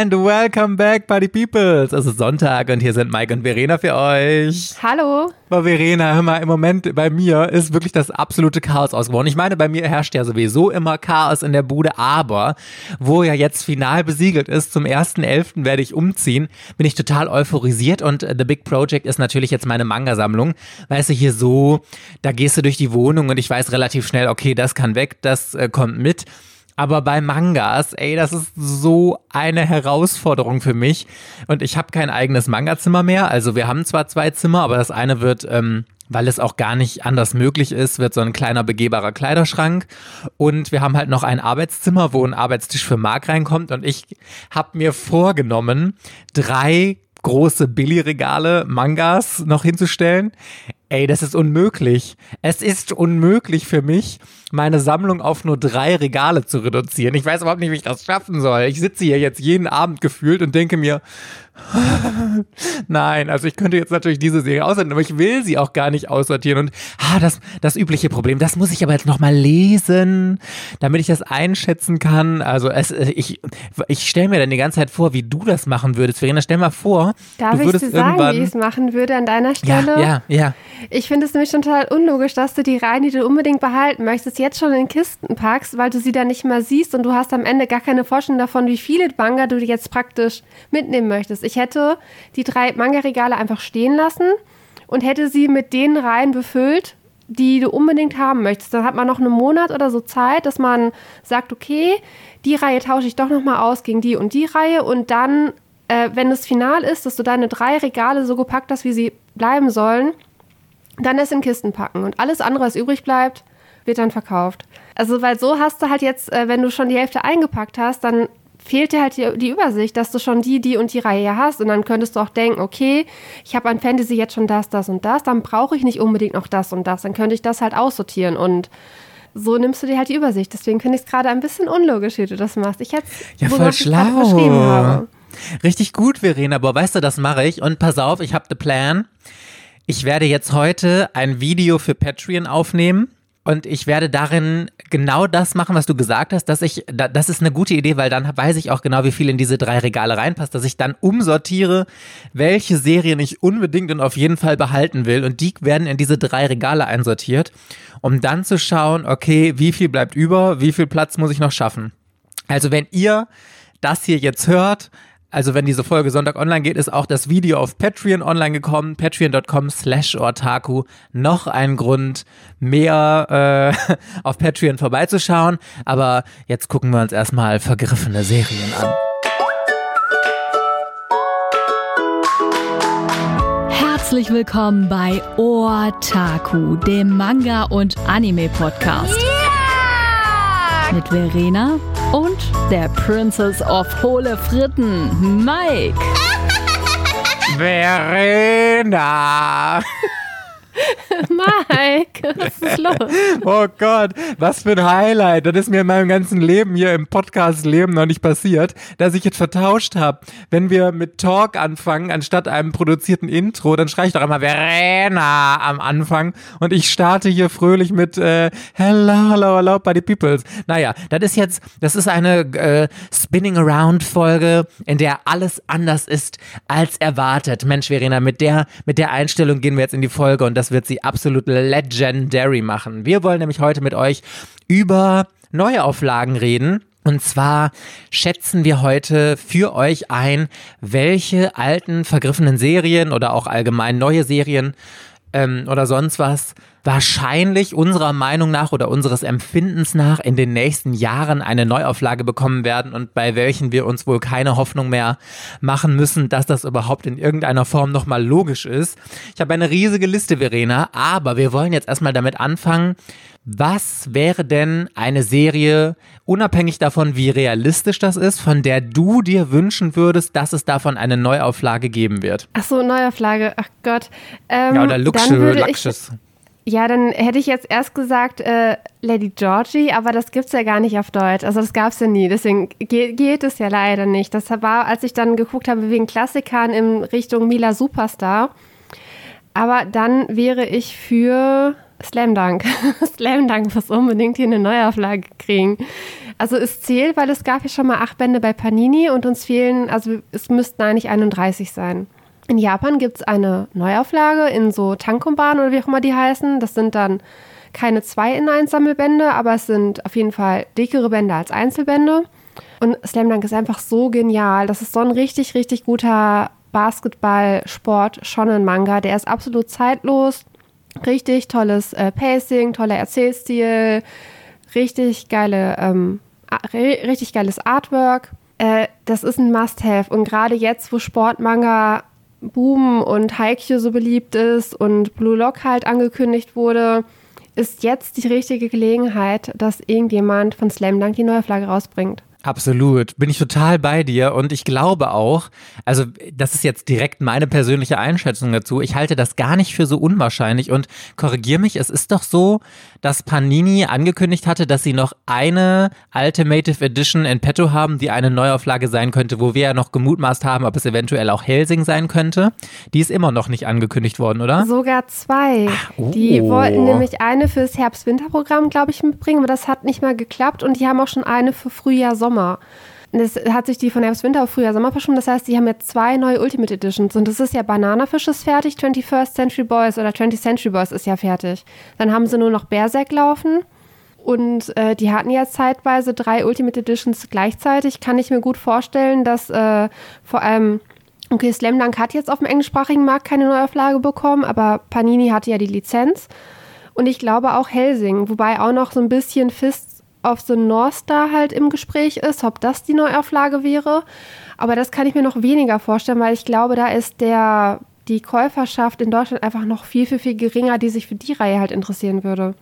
And welcome back, Party Peoples. Es ist Sonntag und hier sind Mike und Verena für euch. Hallo. Aber Verena, hör mal, im Moment bei mir ist wirklich das absolute Chaos ausgeworden. Ich meine, bei mir herrscht ja sowieso immer Chaos in der Bude, aber wo ja jetzt final besiegelt ist, zum 1.11. werde ich umziehen, bin ich total euphorisiert und The Big Project ist natürlich jetzt meine Manga-Sammlung. Weißt du, hier so, da gehst du durch die Wohnung und ich weiß relativ schnell, okay, das kann weg, das äh, kommt mit. Aber bei Mangas, ey, das ist so eine Herausforderung für mich. Und ich habe kein eigenes Manga-Zimmer mehr. Also wir haben zwar zwei Zimmer, aber das eine wird, ähm, weil es auch gar nicht anders möglich ist, wird so ein kleiner begehbarer Kleiderschrank. Und wir haben halt noch ein Arbeitszimmer, wo ein Arbeitstisch für Mark reinkommt. Und ich habe mir vorgenommen, drei große Billigregale Mangas noch hinzustellen. Ey, das ist unmöglich. Es ist unmöglich für mich, meine Sammlung auf nur drei Regale zu reduzieren. Ich weiß überhaupt nicht, wie ich das schaffen soll. Ich sitze hier jetzt jeden Abend gefühlt und denke mir, Nein, also ich könnte jetzt natürlich diese Serie aussortieren, aber ich will sie auch gar nicht aussortieren. Und ah, das, das übliche Problem, das muss ich aber jetzt nochmal lesen, damit ich das einschätzen kann. Also es, ich, ich stelle mir dann die ganze Zeit vor, wie du das machen würdest. Verena, stell mal vor, Darf du würdest ich dir sagen, wie ich es machen würde an deiner Stelle? Ja, ja, ja. Ich finde es nämlich total unlogisch, dass du die Reihen, die du unbedingt behalten möchtest, jetzt schon in Kisten packst, weil du sie dann nicht mehr siehst und du hast am Ende gar keine Vorstellung davon, wie viele Manga du jetzt praktisch mitnehmen möchtest. Ich hätte die drei Manga-Regale einfach stehen lassen und hätte sie mit den Reihen befüllt, die du unbedingt haben möchtest. Dann hat man noch einen Monat oder so Zeit, dass man sagt, okay, die Reihe tausche ich doch nochmal aus gegen die und die Reihe und dann, äh, wenn es final ist, dass du deine drei Regale so gepackt hast, wie sie bleiben sollen, dann es in Kisten packen und alles andere, was übrig bleibt, wird dann verkauft. Also, weil so hast du halt jetzt, äh, wenn du schon die Hälfte eingepackt hast, dann fehlt dir halt die, die, Übersicht, dass du schon die, die und die Reihe hast. Und dann könntest du auch denken, okay, ich habe an Fantasy jetzt schon das, das und das, dann brauche ich nicht unbedingt noch das und das. Dann könnte ich das halt aussortieren und so nimmst du dir halt die Übersicht. Deswegen finde ich es gerade ein bisschen unlogisch, wie du das machst. Ich hätte ja, voll schlau. beschrieben habe. Richtig gut, Verena, aber weißt du, das mache ich. Und pass auf, ich habe den Plan. Ich werde jetzt heute ein Video für Patreon aufnehmen und ich werde darin genau das machen, was du gesagt hast, dass ich, das ist eine gute Idee, weil dann weiß ich auch genau, wie viel in diese drei Regale reinpasst, dass ich dann umsortiere, welche Serien ich unbedingt und auf jeden Fall behalten will. Und die werden in diese drei Regale einsortiert, um dann zu schauen, okay, wie viel bleibt über, wie viel Platz muss ich noch schaffen. Also wenn ihr das hier jetzt hört, also wenn diese Folge Sonntag online geht, ist auch das Video auf Patreon online gekommen, patreon.com slash ortaku. Noch ein Grund, mehr äh, auf Patreon vorbeizuschauen. Aber jetzt gucken wir uns erstmal vergriffene Serien an. Herzlich willkommen bei Ortaku, dem Manga- und Anime-Podcast. Yeah! Mit Verena und der Princess of Hohle Fritten, Mike. Verena! Mike, was ist los? Oh Gott, was für ein Highlight. Das ist mir in meinem ganzen Leben hier im Podcast-Leben noch nicht passiert, dass ich jetzt vertauscht habe. Wenn wir mit Talk anfangen, anstatt einem produzierten Intro, dann schreie ich doch immer Verena am Anfang und ich starte hier fröhlich mit äh, Hello, hello, hello, Buddy Peoples. Naja, das ist jetzt, das ist eine äh, Spinning Around Folge, in der alles anders ist als erwartet. Mensch, Verena, mit der, mit der Einstellung gehen wir jetzt in die Folge und das wird sie absolut legendary machen. Wir wollen nämlich heute mit euch über Neuauflagen reden. Und zwar schätzen wir heute für euch ein, welche alten vergriffenen Serien oder auch allgemein neue Serien ähm, oder sonst was wahrscheinlich unserer Meinung nach oder unseres Empfindens nach in den nächsten Jahren eine Neuauflage bekommen werden und bei welchen wir uns wohl keine Hoffnung mehr machen müssen, dass das überhaupt in irgendeiner Form nochmal logisch ist. Ich habe eine riesige Liste, Verena, aber wir wollen jetzt erstmal damit anfangen, was wäre denn eine Serie, unabhängig davon, wie realistisch das ist, von der du dir wünschen würdest, dass es davon eine Neuauflage geben wird? Ach so, Neuauflage, ach Gott. Ähm, ja, oder Luxus. Luxus. Ja, dann hätte ich jetzt erst gesagt äh, Lady Georgie, aber das gibt es ja gar nicht auf Deutsch. Also das gab es ja nie. Deswegen ge geht es ja leider nicht. Das war, als ich dann geguckt habe wegen Klassikern in Richtung Mila Superstar. Aber dann wäre ich für Slam Dunk. Slam Dunk muss unbedingt hier eine Neuauflage kriegen. Also es zählt, weil es gab ja schon mal acht Bände bei Panini und uns fehlen, also es müssten eigentlich 31 sein. In Japan gibt es eine Neuauflage in so Tankumban oder wie auch immer die heißen. Das sind dann keine zwei in 1 Sammelbände, aber es sind auf jeden Fall dickere Bände als Einzelbände. Und Slam Dunk ist einfach so genial. Das ist so ein richtig, richtig guter Basketball-Sport-Shonen-Manga. Der ist absolut zeitlos. Richtig tolles äh, Pacing, toller Erzählstil, richtig geile, ähm, richtig geiles Artwork. Äh, das ist ein Must-Have. Und gerade jetzt, wo Sportmanga boomen und Haikyuu so beliebt ist und Blue Lock halt angekündigt wurde, ist jetzt die richtige Gelegenheit, dass irgendjemand von Slam Dunk die neue Flagge rausbringt. Absolut, bin ich total bei dir und ich glaube auch, also das ist jetzt direkt meine persönliche Einschätzung dazu, ich halte das gar nicht für so unwahrscheinlich und korrigiere mich, es ist doch so, dass Panini angekündigt hatte, dass sie noch eine Ultimative Edition in petto haben, die eine Neuauflage sein könnte, wo wir ja noch gemutmaßt haben, ob es eventuell auch Helsing sein könnte. Die ist immer noch nicht angekündigt worden, oder? Sogar zwei. Ach, oh. Die wollten nämlich eine fürs Herbst-Winter-Programm, glaube ich, mitbringen, aber das hat nicht mal geklappt und die haben auch schon eine für Frühjahr-Sommer. Sommer. Es hat sich die von Herbst, Winter auf Frühjahr, Sommer verschoben. Das heißt, die haben jetzt zwei neue Ultimate Editions. Und das ist ja Bananafisch ist fertig, 21st Century Boys oder 20th Century Boys ist ja fertig. Dann haben sie nur noch Berserk laufen. Und äh, die hatten ja zeitweise drei Ultimate Editions gleichzeitig. Kann ich mir gut vorstellen, dass äh, vor allem, okay, Slam Dunk hat jetzt auf dem englischsprachigen Markt keine Neuauflage bekommen, aber Panini hatte ja die Lizenz. Und ich glaube auch Helsing, wobei auch noch so ein bisschen Fist of the North Star halt im Gespräch ist, ob das die Neuauflage wäre. Aber das kann ich mir noch weniger vorstellen, weil ich glaube, da ist der, die Käuferschaft in Deutschland einfach noch viel, viel, viel geringer, die sich für die Reihe halt interessieren würde.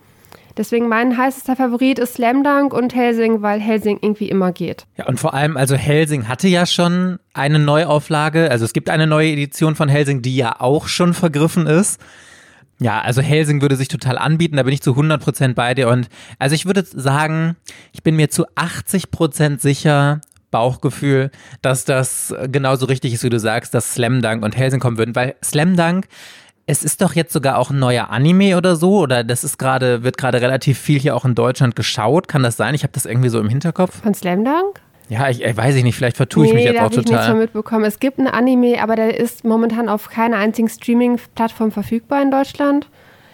Deswegen mein heißester Favorit ist Slam Dunk und Helsing, weil Helsing irgendwie immer geht. Ja, und vor allem, also Helsing hatte ja schon eine Neuauflage. Also es gibt eine neue Edition von Helsing, die ja auch schon vergriffen ist. Ja, also Helsing würde sich total anbieten, da bin ich zu 100% bei dir. Und also ich würde sagen, ich bin mir zu 80% sicher, Bauchgefühl, dass das genauso richtig ist, wie du sagst, dass Slam Dunk und Helsing kommen würden, weil Slam Dunk, es ist doch jetzt sogar auch ein neuer Anime oder so, oder das ist gerade, wird gerade relativ viel hier auch in Deutschland geschaut. Kann das sein? Ich habe das irgendwie so im Hinterkopf. Von Slam Dunk? Ja, ich, ich weiß ich nicht, vielleicht vertue ich mich jetzt auch total. Ich nichts mitbekommen. Es gibt einen Anime, aber der ist momentan auf keiner einzigen Streaming-Plattform verfügbar in Deutschland.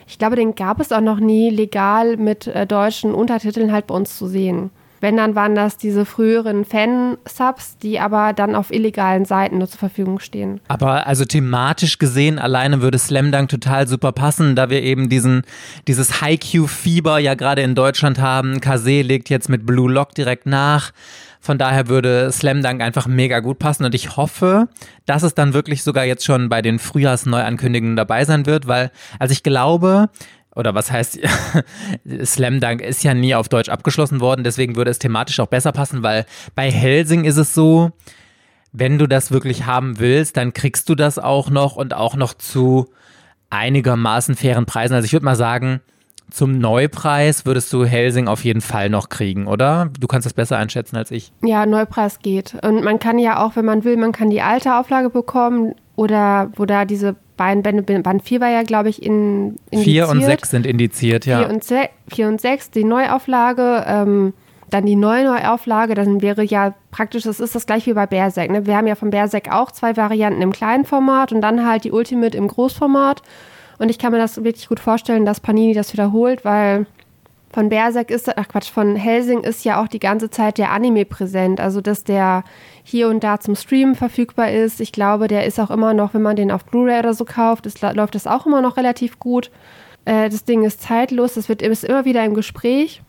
Ich glaube, den gab es auch noch nie legal mit äh, deutschen Untertiteln halt bei uns zu sehen. Wenn, dann waren das diese früheren Fan-Subs, die aber dann auf illegalen Seiten nur zur Verfügung stehen. Aber also thematisch gesehen, alleine würde Slam Dunk total super passen, da wir eben diesen, dieses High-Q-Fieber ja gerade in Deutschland haben. Kase legt jetzt mit Blue Lock direkt nach. Von daher würde Slam Dunk einfach mega gut passen und ich hoffe, dass es dann wirklich sogar jetzt schon bei den Frühjahrsneuankündigungen dabei sein wird, weil, also ich glaube, oder was heißt, Slam Dunk ist ja nie auf Deutsch abgeschlossen worden, deswegen würde es thematisch auch besser passen, weil bei Helsing ist es so, wenn du das wirklich haben willst, dann kriegst du das auch noch und auch noch zu einigermaßen fairen Preisen. Also ich würde mal sagen, zum Neupreis würdest du Helsing auf jeden Fall noch kriegen, oder? Du kannst das besser einschätzen als ich. Ja, Neupreis geht. Und man kann ja auch, wenn man will, man kann die alte Auflage bekommen oder wo da diese beiden Bände, Band 4 war ja, glaube ich, in, indiziert. 4 und 6 sind indiziert, ja. 4 und, 6, die Neuauflage. Ähm, dann die neue Neuauflage, dann wäre ja praktisch, das ist das gleiche wie bei Berserk. Ne? Wir haben ja von Berserk auch zwei Varianten im kleinen Format und dann halt die Ultimate im Großformat. Und ich kann mir das wirklich gut vorstellen, dass Panini das wiederholt, weil von Berserk ist, ach Quatsch, von Helsing ist ja auch die ganze Zeit der Anime präsent. Also, dass der hier und da zum Streamen verfügbar ist. Ich glaube, der ist auch immer noch, wenn man den auf Blu-ray oder so kauft, ist, läuft das auch immer noch relativ gut. Äh, das Ding ist zeitlos, das wird ist immer wieder im Gespräch.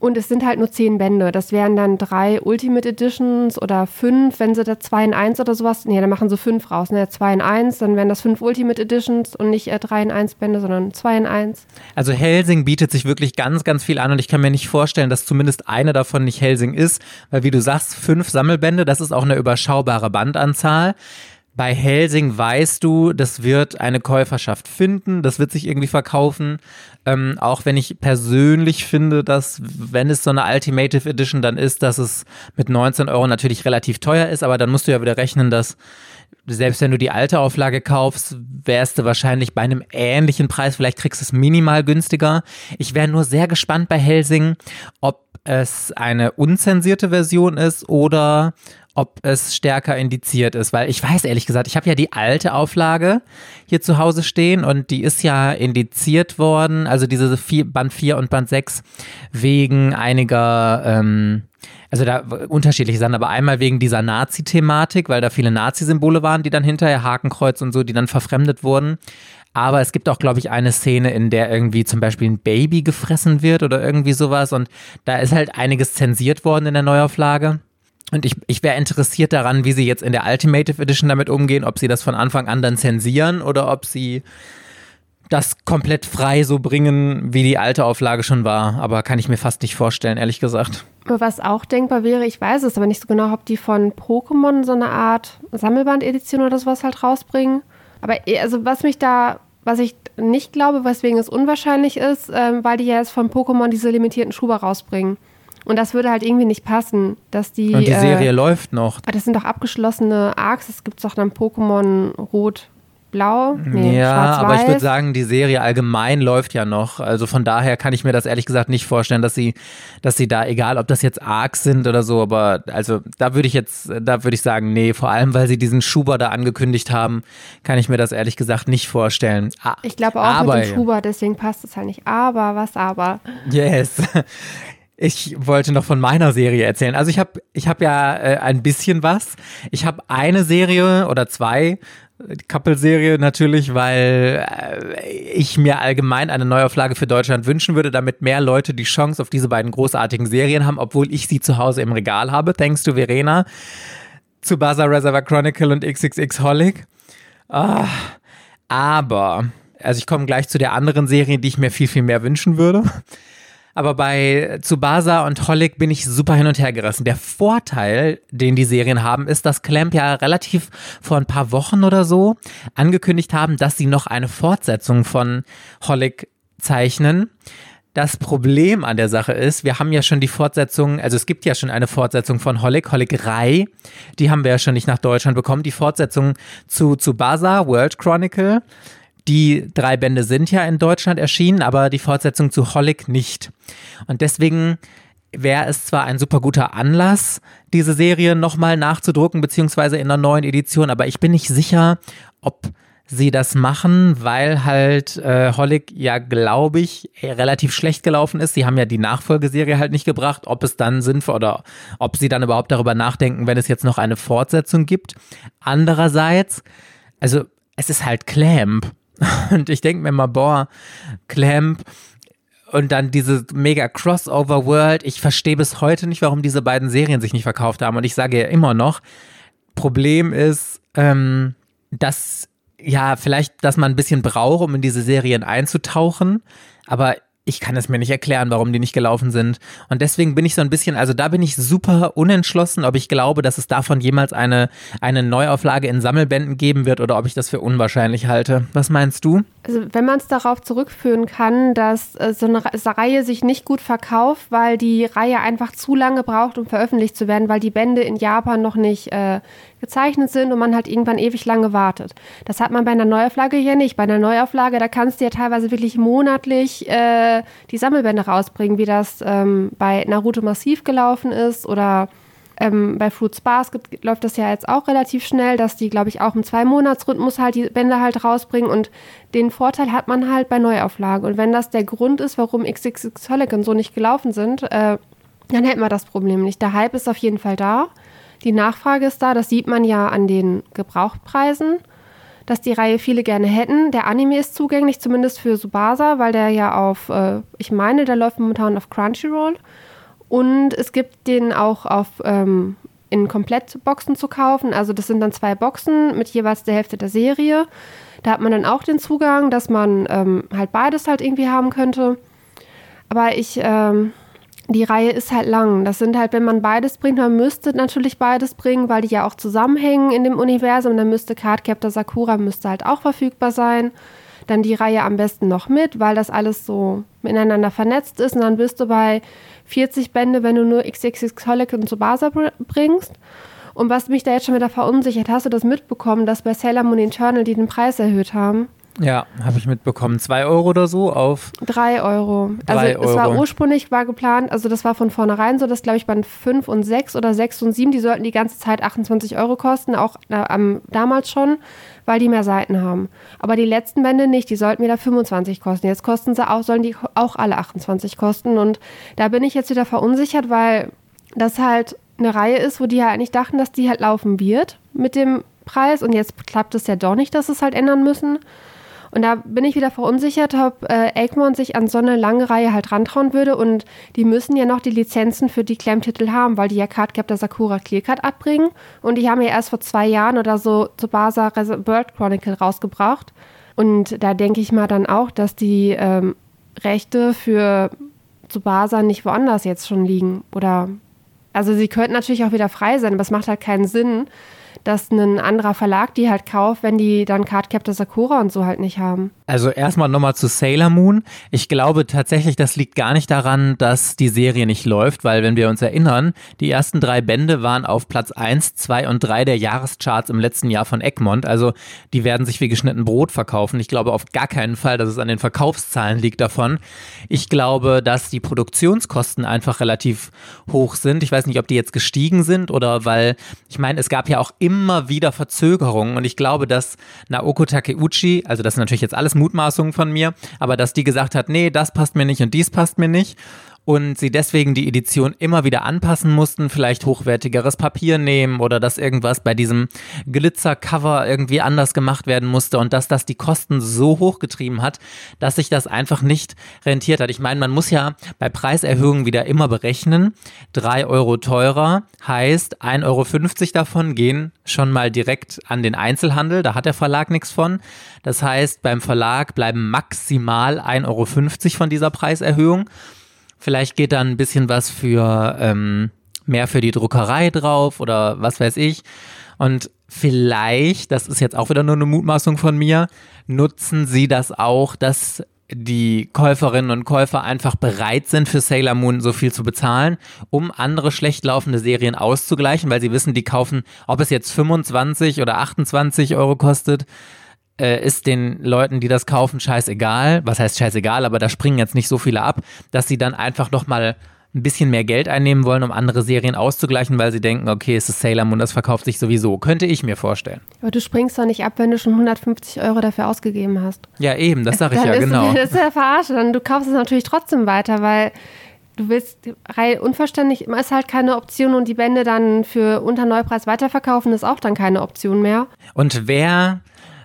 Und es sind halt nur zehn Bände. Das wären dann drei Ultimate Editions oder fünf, wenn sie da zwei in eins oder sowas. Nee, dann machen sie fünf raus. Ne? Zwei in eins, dann wären das fünf Ultimate Editions und nicht äh, drei in eins Bände, sondern zwei in eins. Also Helsing bietet sich wirklich ganz, ganz viel an und ich kann mir nicht vorstellen, dass zumindest eine davon nicht Helsing ist, weil wie du sagst, fünf Sammelbände, das ist auch eine überschaubare Bandanzahl. Bei Helsing weißt du, das wird eine Käuferschaft finden, das wird sich irgendwie verkaufen. Ähm, auch wenn ich persönlich finde, dass wenn es so eine Ultimative Edition dann ist, dass es mit 19 Euro natürlich relativ teuer ist, aber dann musst du ja wieder rechnen, dass selbst wenn du die alte Auflage kaufst, wärst du wahrscheinlich bei einem ähnlichen Preis. Vielleicht kriegst du es minimal günstiger. Ich wäre nur sehr gespannt bei Helsing, ob es eine unzensierte Version ist oder ob es stärker indiziert ist, weil ich weiß ehrlich gesagt, ich habe ja die alte Auflage hier zu Hause stehen und die ist ja indiziert worden, also diese vier, Band 4 und Band 6 wegen einiger, ähm, also da unterschiedliche Sachen, aber einmal wegen dieser Nazi-Thematik, weil da viele Nazi-Symbole waren, die dann hinterher Hakenkreuz und so, die dann verfremdet wurden. Aber es gibt auch, glaube ich, eine Szene, in der irgendwie zum Beispiel ein Baby gefressen wird oder irgendwie sowas. Und da ist halt einiges zensiert worden in der Neuauflage. Und ich, ich wäre interessiert daran, wie sie jetzt in der Ultimative Edition damit umgehen, ob sie das von Anfang an dann zensieren oder ob sie das komplett frei so bringen, wie die alte Auflage schon war. Aber kann ich mir fast nicht vorstellen, ehrlich gesagt. Was auch denkbar wäre, ich weiß es aber nicht so genau, ob die von Pokémon so eine Art Sammelband-Edition oder sowas halt rausbringen. Aber eh, also was mich da, was ich nicht glaube, weswegen es unwahrscheinlich ist, ähm, weil die ja jetzt von Pokémon diese limitierten Schuber rausbringen. Und das würde halt irgendwie nicht passen, dass die. Und die Serie äh, läuft noch. Das sind doch abgeschlossene Arcs. Es gibt doch dann Pokémon Rot, Blau. Nee, ja, aber ich würde sagen, die Serie allgemein läuft ja noch. Also von daher kann ich mir das ehrlich gesagt nicht vorstellen, dass sie, dass sie da, egal ob das jetzt Arcs sind oder so, aber also da würde ich jetzt, da würde ich sagen, nee, vor allem weil sie diesen Schuber da angekündigt haben, kann ich mir das ehrlich gesagt nicht vorstellen. ich glaube auch aber, mit dem Schuber, deswegen passt es halt nicht. Aber, was aber? Yes. Ich wollte noch von meiner Serie erzählen. Also ich habe ich hab ja äh, ein bisschen was. Ich habe eine Serie oder zwei, die Couple-Serie natürlich, weil äh, ich mir allgemein eine Neuauflage für Deutschland wünschen würde, damit mehr Leute die Chance auf diese beiden großartigen Serien haben, obwohl ich sie zu Hause im Regal habe. Thanks to Verena. Zu Baza Reservoir Chronicle und XXX Holic. Ah, aber, also ich komme gleich zu der anderen Serie, die ich mir viel, viel mehr wünschen würde. Aber bei Tsubasa und Holic bin ich super hin und her gerissen. Der Vorteil, den die Serien haben, ist, dass Clamp ja relativ vor ein paar Wochen oder so angekündigt haben, dass sie noch eine Fortsetzung von Holic zeichnen. Das Problem an der Sache ist, wir haben ja schon die Fortsetzung, also es gibt ja schon eine Fortsetzung von Holic, Holic Rai, die haben wir ja schon nicht nach Deutschland bekommen. Die Fortsetzung zu Tsubasa, World Chronicle, die drei Bände sind ja in Deutschland erschienen, aber die Fortsetzung zu Holic nicht. Und deswegen wäre es zwar ein super guter Anlass, diese Serie nochmal nachzudrucken, beziehungsweise in einer neuen Edition, aber ich bin nicht sicher, ob sie das machen, weil halt äh, Holic ja, glaube ich, relativ schlecht gelaufen ist. Sie haben ja die Nachfolgeserie halt nicht gebracht, ob es dann sinnvoll oder ob sie dann überhaupt darüber nachdenken, wenn es jetzt noch eine Fortsetzung gibt. Andererseits, also es ist halt Clamp. Und ich denke mir mal, boah, Clamp und dann diese mega Crossover World. Ich verstehe bis heute nicht, warum diese beiden Serien sich nicht verkauft haben. Und ich sage ja immer noch, Problem ist, ähm, dass ja, vielleicht, dass man ein bisschen braucht, um in diese Serien einzutauchen. Aber ich kann es mir nicht erklären, warum die nicht gelaufen sind. Und deswegen bin ich so ein bisschen, also da bin ich super unentschlossen, ob ich glaube, dass es davon jemals eine, eine Neuauflage in Sammelbänden geben wird oder ob ich das für unwahrscheinlich halte. Was meinst du? Also wenn man es darauf zurückführen kann, dass äh, so eine Reihe sich nicht gut verkauft, weil die Reihe einfach zu lange braucht, um veröffentlicht zu werden, weil die Bände in Japan noch nicht äh, gezeichnet sind und man halt irgendwann ewig lange wartet. Das hat man bei einer Neuauflage hier nicht. Bei einer Neuauflage, da kannst du ja teilweise wirklich monatlich äh, die Sammelbände rausbringen, wie das ähm, bei Naruto Massiv gelaufen ist oder ähm, bei Fruits Basket läuft das ja jetzt auch relativ schnell, dass die, glaube ich, auch im Zwei-Monats-Rhythmus halt die Bände halt rausbringen und den Vorteil hat man halt bei Neuauflagen. Und wenn das der Grund ist, warum XXX Holic so nicht gelaufen sind, äh, dann hätten wir das Problem nicht. Der Hype ist auf jeden Fall da. Die Nachfrage ist da, das sieht man ja an den Gebrauchtpreisen, dass die Reihe viele gerne hätten. Der Anime ist zugänglich, zumindest für Subasa, weil der ja auf, äh, ich meine, der läuft momentan auf Crunchyroll. Und es gibt den auch auf ähm, in Komplettboxen zu kaufen. Also das sind dann zwei Boxen mit jeweils der Hälfte der Serie. Da hat man dann auch den Zugang, dass man ähm, halt beides halt irgendwie haben könnte. Aber ich ähm, die Reihe ist halt lang. Das sind halt, wenn man beides bringt, man müsste natürlich beides bringen, weil die ja auch zusammenhängen in dem Universum. Dann müsste Cardcaptor Sakura müsste halt auch verfügbar sein. Dann die Reihe am besten noch mit, weil das alles so miteinander vernetzt ist. Und dann bist du bei 40 Bände, wenn du nur XXX Holic und Tsubasa bringst. Und was mich da jetzt schon wieder verunsichert, hast du das mitbekommen, dass bei Sailor Moon Eternal die den Preis erhöht haben? Ja, habe ich mitbekommen. Zwei Euro oder so auf? Drei Euro. Drei also es war ursprünglich war geplant, also das war von vornherein so, dass glaube ich bei 5 und 6 oder 6 und 7, die sollten die ganze Zeit 28 Euro kosten, auch äh, am- damals schon, weil die mehr Seiten haben. Aber die letzten Bände nicht, die sollten wieder 25 kosten. Jetzt kosten sie auch, sollen die auch alle 28 kosten. Und da bin ich jetzt wieder verunsichert, weil das halt eine Reihe ist, wo die ja eigentlich dachten, dass die halt laufen wird mit dem Preis. Und jetzt klappt es ja doch nicht, dass sie es halt ändern müssen. Und da bin ich wieder verunsichert, ob äh, Egmont sich an so eine lange Reihe halt rantrauen würde. Und die müssen ja noch die Lizenzen für die Klemmtitel haben, weil die ja Cardcaptor Sakura Clearcard abbringen. Und die haben ja erst vor zwei Jahren oder so Tsubasa Res- Bird Chronicle rausgebracht. Und da denke ich mal dann auch, dass die ähm, Rechte für Tsubasa nicht woanders jetzt schon liegen. Oder also sie könnten natürlich auch wieder frei sein, aber es macht halt keinen Sinn, dass ein anderer Verlag die halt kauft, wenn die dann Cardcaptor Sakura und so halt nicht haben. Also erstmal nochmal zu Sailor Moon. Ich glaube tatsächlich, das liegt gar nicht daran, dass die Serie nicht läuft, weil wenn wir uns erinnern, die ersten drei Bände waren auf Platz 1, 2 und 3 der Jahrescharts im letzten Jahr von Egmont. Also die werden sich wie geschnitten Brot verkaufen. Ich glaube auf gar keinen Fall, dass es an den Verkaufszahlen liegt davon. Ich glaube, dass die Produktionskosten einfach relativ hoch sind. Ich weiß nicht, ob die jetzt gestiegen sind oder weil, ich meine, es gab ja auch immer wieder Verzögerungen. Und ich glaube, dass Naoko Takeuchi, also das sind natürlich jetzt alles Mutmaßungen von mir, aber dass die gesagt hat, nee, das passt mir nicht und dies passt mir nicht und sie deswegen die Edition immer wieder anpassen mussten, vielleicht hochwertigeres Papier nehmen oder dass irgendwas bei diesem Glitzercover irgendwie anders gemacht werden musste und dass das die Kosten so hochgetrieben hat, dass sich das einfach nicht rentiert hat. Ich meine, man muss ja bei Preiserhöhungen wieder immer berechnen. Drei Euro teurer heißt 1,50 Euro davon gehen schon mal direkt an den Einzelhandel. Da hat der Verlag nichts von. Das heißt, beim Verlag bleiben maximal 1,50 Euro von dieser Preiserhöhung. Vielleicht geht dann ein bisschen was für ähm, mehr für die Druckerei drauf oder was weiß ich. Und vielleicht, das ist jetzt auch wieder nur eine Mutmaßung von mir, nutzen sie das auch, dass die Käuferinnen und Käufer einfach bereit sind, für Sailor Moon so viel zu bezahlen, um andere schlecht laufende Serien auszugleichen, weil sie wissen, die kaufen, ob es jetzt 25 oder 28 Euro kostet, äh, ist den Leuten, die das kaufen, scheißegal. Was heißt scheißegal, aber da springen jetzt nicht so viele ab, dass sie dann einfach nochmal ein bisschen mehr Geld einnehmen wollen, um andere Serien auszugleichen, weil sie denken, okay, es ist Sailor Moon, das verkauft sich sowieso. Könnte ich mir vorstellen. Aber du springst doch nicht ab, wenn du schon 150 Euro dafür ausgegeben hast. Ja, eben, das sage ich Dann ja, ist, genau. Das ist ja verarsche. Dann du kaufst es natürlich trotzdem weiter, weil du willst rein unverständlich, ist halt keine Option und die Bände dann für unter Neupreis weiterverkaufen, ist auch dann keine Option mehr. Und wer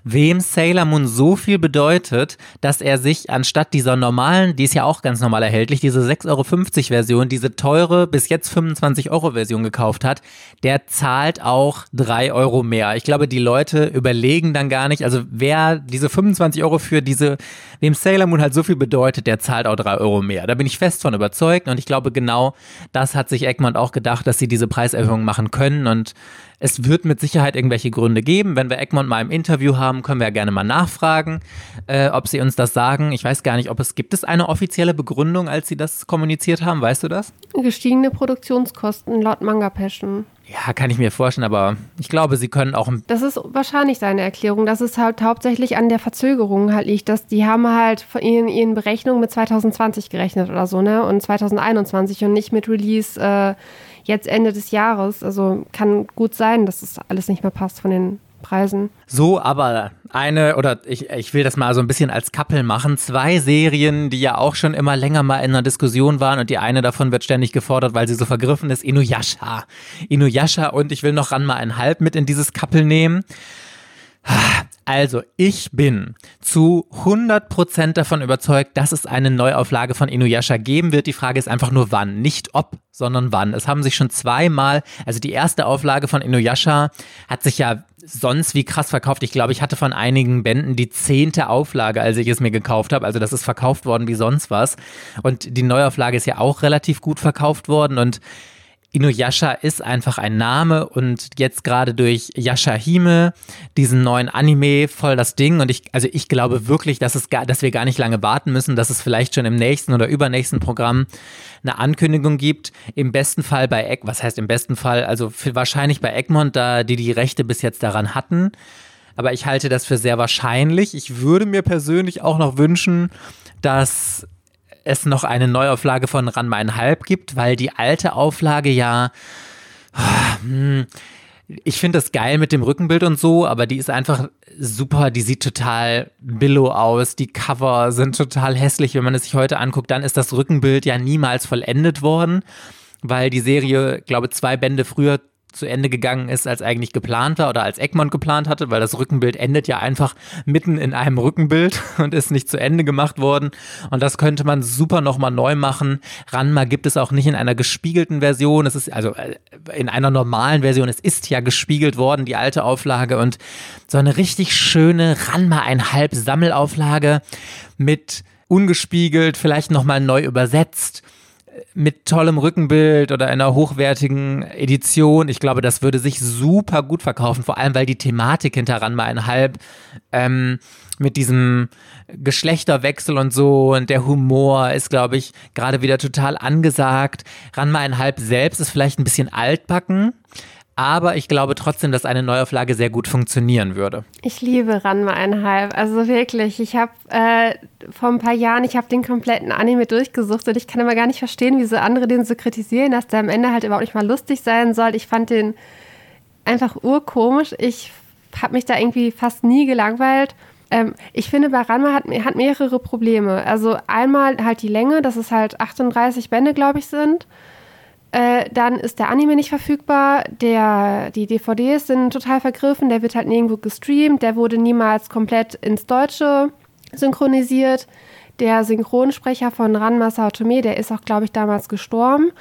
wem Sailor Moon so viel bedeutet, dass er sich anstatt dieser normalen, die ist ja auch ganz normal erhältlich, diese 6,50 Euro Version, diese teure bis jetzt 25 Euro Version gekauft hat, der zahlt auch 3 Euro mehr. Ich glaube, die Leute überlegen dann gar nicht, also wer diese 25 Euro für diese, wem Sailor Moon halt so viel bedeutet, der zahlt auch 3 Euro mehr. Da bin ich fest von überzeugt und ich glaube, genau das hat sich Egmont auch gedacht, dass sie diese Preiserhöhung machen können und es wird mit Sicherheit irgendwelche Gründe geben. Wenn wir Egmont mal im Interview haben, können wir ja gerne mal nachfragen, äh, ob sie uns das sagen. Ich weiß gar nicht, ob es gibt es eine offizielle Begründung, als sie das kommuniziert haben. Weißt du das? Gestiegene Produktionskosten laut Manga Passion. Ja, kann ich mir vorstellen, aber ich glaube, sie können auch ein Das ist wahrscheinlich seine Erklärung, dass es halt hauptsächlich an der Verzögerung halt liegt, dass die haben halt von ihren, ihren Berechnungen mit 2020 gerechnet oder so, ne? Und 2021 und nicht mit Release äh, jetzt Ende des Jahres. Also kann gut sein, dass das alles nicht mehr passt von den Preisen. So, aber eine, oder ich, ich will das mal so ein bisschen als Kappel machen. Zwei Serien, die ja auch schon immer länger mal in einer Diskussion waren und die eine davon wird ständig gefordert, weil sie so vergriffen ist, Inuyasha. Inuyasha und ich will noch ran mal ein Halb mit in dieses Kappel nehmen. Also, ich bin zu 100% davon überzeugt, dass es eine Neuauflage von Inuyasha geben wird. Die Frage ist einfach nur wann. Nicht ob, sondern wann. Es haben sich schon zweimal, also die erste Auflage von Inuyasha hat sich ja sonst wie krass verkauft. Ich glaube, ich hatte von einigen Bänden die zehnte Auflage, als ich es mir gekauft habe. Also das ist verkauft worden wie sonst was. Und die Neuauflage ist ja auch relativ gut verkauft worden und Inuyasha ist einfach ein Name und jetzt gerade durch Yashahime, diesen neuen Anime, voll das Ding. Und ich, also ich glaube wirklich, dass es gar, dass wir gar nicht lange warten müssen, dass es vielleicht schon im nächsten oder übernächsten Programm eine Ankündigung gibt. Im besten Fall bei Egg, was heißt im besten Fall? Also wahrscheinlich bei Egmont, da die die Rechte bis jetzt daran hatten. Aber ich halte das für sehr wahrscheinlich. Ich würde mir persönlich auch noch wünschen, dass es noch eine Neuauflage von Ranma einhalb gibt, weil die alte Auflage ja. Hm, ich finde das geil mit dem Rückenbild und so, aber die ist einfach super. Die sieht total billow aus. Die Cover sind total hässlich. Wenn man es sich heute anguckt, dann ist das Rückenbild ja niemals vollendet worden, weil die Serie, glaube zwei Bände früher zu Ende gegangen ist, als eigentlich geplant war oder als Egmont geplant hatte, weil das Rückenbild endet ja einfach mitten in einem Rückenbild und ist nicht zu Ende gemacht worden. Und das könnte man super nochmal neu machen. Ranma gibt es auch nicht in einer gespiegelten Version. Es ist also äh, in einer normalen Version. Es ist ja gespiegelt worden, die alte Auflage. Und so eine richtig schöne Ranma einhalb Sammelauflage mit ungespiegelt, vielleicht nochmal neu übersetzt mit tollem Rückenbild oder einer hochwertigen Edition. Ich glaube, das würde sich super gut verkaufen, vor allem weil die Thematik hinter Ranma einhalb ähm, mit diesem Geschlechterwechsel und so und der Humor ist, glaube ich, gerade wieder total angesagt. Ranma einhalb selbst ist vielleicht ein bisschen altbacken, aber ich glaube trotzdem, dass eine Neuauflage sehr gut funktionieren würde. Ich liebe Ranma einhalb. Also wirklich, ich habe äh, vor ein paar Jahren, ich habe den kompletten Anime durchgesucht und ich kann immer gar nicht verstehen, wieso andere den so kritisieren, dass der am Ende halt überhaupt nicht mal lustig sein soll. Ich fand den einfach urkomisch. Ich habe mich da irgendwie fast nie gelangweilt. Ähm, ich finde, bei Ranma hat, hat mehrere Probleme. Also einmal halt die Länge, dass es halt 38 Bände, glaube ich, sind. Äh, dann ist der Anime nicht verfügbar. Der, die DVDs sind total vergriffen. Der wird halt nirgendwo gestreamt. Der wurde niemals komplett ins Deutsche synchronisiert. Der Synchronsprecher von Ranma Saotome, der ist auch, glaube ich, damals gestorben.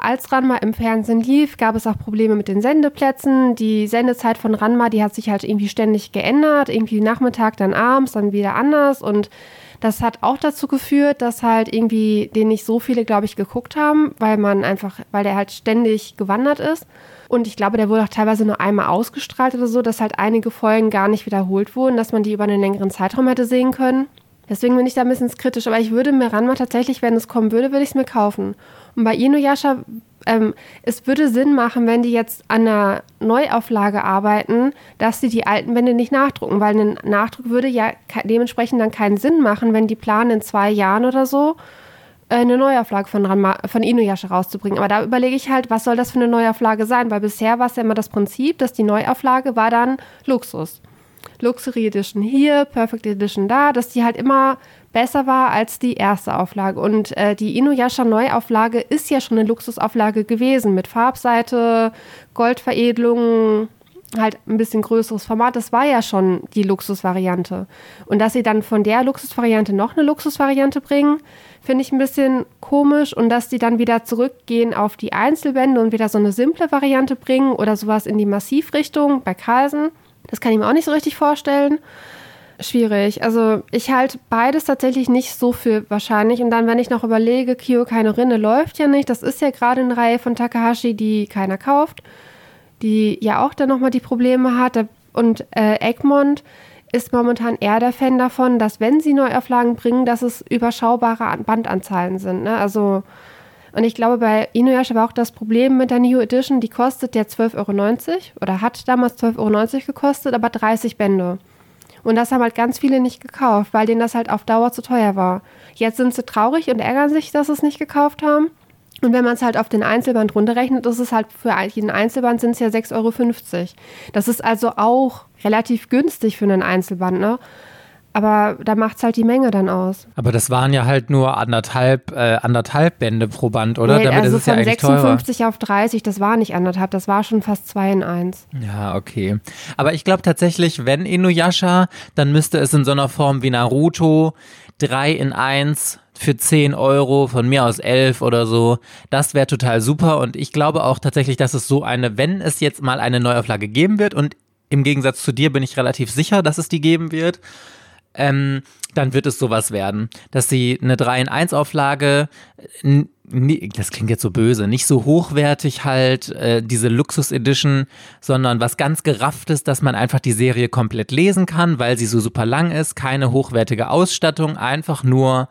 Als Ranma im Fernsehen lief, gab es auch Probleme mit den Sendeplätzen. Die Sendezeit von Ranma, die hat sich halt irgendwie ständig geändert. Irgendwie Nachmittag, dann abends, dann wieder anders. Und das hat auch dazu geführt, dass halt irgendwie den nicht so viele, glaube ich, geguckt haben, weil man einfach, weil der halt ständig gewandert ist. Und ich glaube, der wurde auch teilweise nur einmal ausgestrahlt oder so, dass halt einige Folgen gar nicht wiederholt wurden, dass man die über einen längeren Zeitraum hätte sehen können. Deswegen bin ich da ein bisschen kritisch, aber ich würde mir Ranma tatsächlich, wenn es kommen würde, würde ich es mir kaufen. Und bei Inuyasha ähm, es würde Sinn machen, wenn die jetzt an einer Neuauflage arbeiten, dass sie die alten Bände nicht nachdrucken, weil ein Nachdruck würde ja dementsprechend dann keinen Sinn machen, wenn die planen in zwei Jahren oder so äh, eine Neuauflage von, Ranma, von Inuyasha rauszubringen. Aber da überlege ich halt, was soll das für eine Neuauflage sein? Weil bisher war es ja immer das Prinzip, dass die Neuauflage war dann Luxus. Luxury Edition hier, Perfect Edition da, dass die halt immer besser war als die erste Auflage. Und äh, die Inuyasha Neuauflage ist ja schon eine Luxusauflage gewesen mit Farbseite, Goldveredelung, halt ein bisschen größeres Format. Das war ja schon die Luxusvariante. Und dass sie dann von der Luxusvariante noch eine Luxusvariante bringen, finde ich ein bisschen komisch. Und dass die dann wieder zurückgehen auf die Einzelbände und wieder so eine simple Variante bringen oder sowas in die Massivrichtung bei Carlsen, das kann ich mir auch nicht so richtig vorstellen schwierig. Also ich halte beides tatsächlich nicht so für wahrscheinlich. Und dann, wenn ich noch überlege, Kyo keine Rinne läuft ja nicht. Das ist ja gerade eine Reihe von Takahashi, die keiner kauft, die ja auch dann nochmal die Probleme hat. Und äh, Egmont ist momentan eher der Fan davon, dass wenn sie Neuauflagen bringen, dass es überschaubare Bandanzahlen sind. Ne? Also und ich glaube, bei Inuyasha war auch das Problem mit der New Edition, die kostet ja 12,90 Euro oder hat damals 12,90 Euro gekostet, aber 30 Bände. Und das haben halt ganz viele nicht gekauft, weil denen das halt auf Dauer zu teuer war. Jetzt sind sie traurig und ärgern sich, dass sie es nicht gekauft haben. Und wenn man es halt auf den Einzelband runterrechnet, ist es halt für jeden Einzelband sind es ja 6,50 Euro. Das ist also auch relativ günstig für einen Einzelband, ne? Aber da macht es halt die Menge dann aus. Aber das waren ja halt nur anderthalb, äh, anderthalb Bände pro Band, oder? Nee, Damit also ist von ja 56 teurer. auf 30, das war nicht anderthalb, das war schon fast zwei in eins. Ja, okay. Aber ich glaube tatsächlich, wenn Inuyasha, dann müsste es in so einer Form wie Naruto drei in eins für 10 Euro, von mir aus 11 oder so. Das wäre total super. Und ich glaube auch tatsächlich, dass es so eine, wenn es jetzt mal eine Neuauflage geben wird, und im Gegensatz zu dir bin ich relativ sicher, dass es die geben wird, ähm, dann wird es sowas werden, dass sie eine 3 in 1 Auflage das klingt jetzt so böse, nicht so hochwertig halt, äh, diese Luxus Edition, sondern was ganz gerafftes, dass man einfach die Serie komplett lesen kann, weil sie so super lang ist, keine hochwertige Ausstattung, einfach nur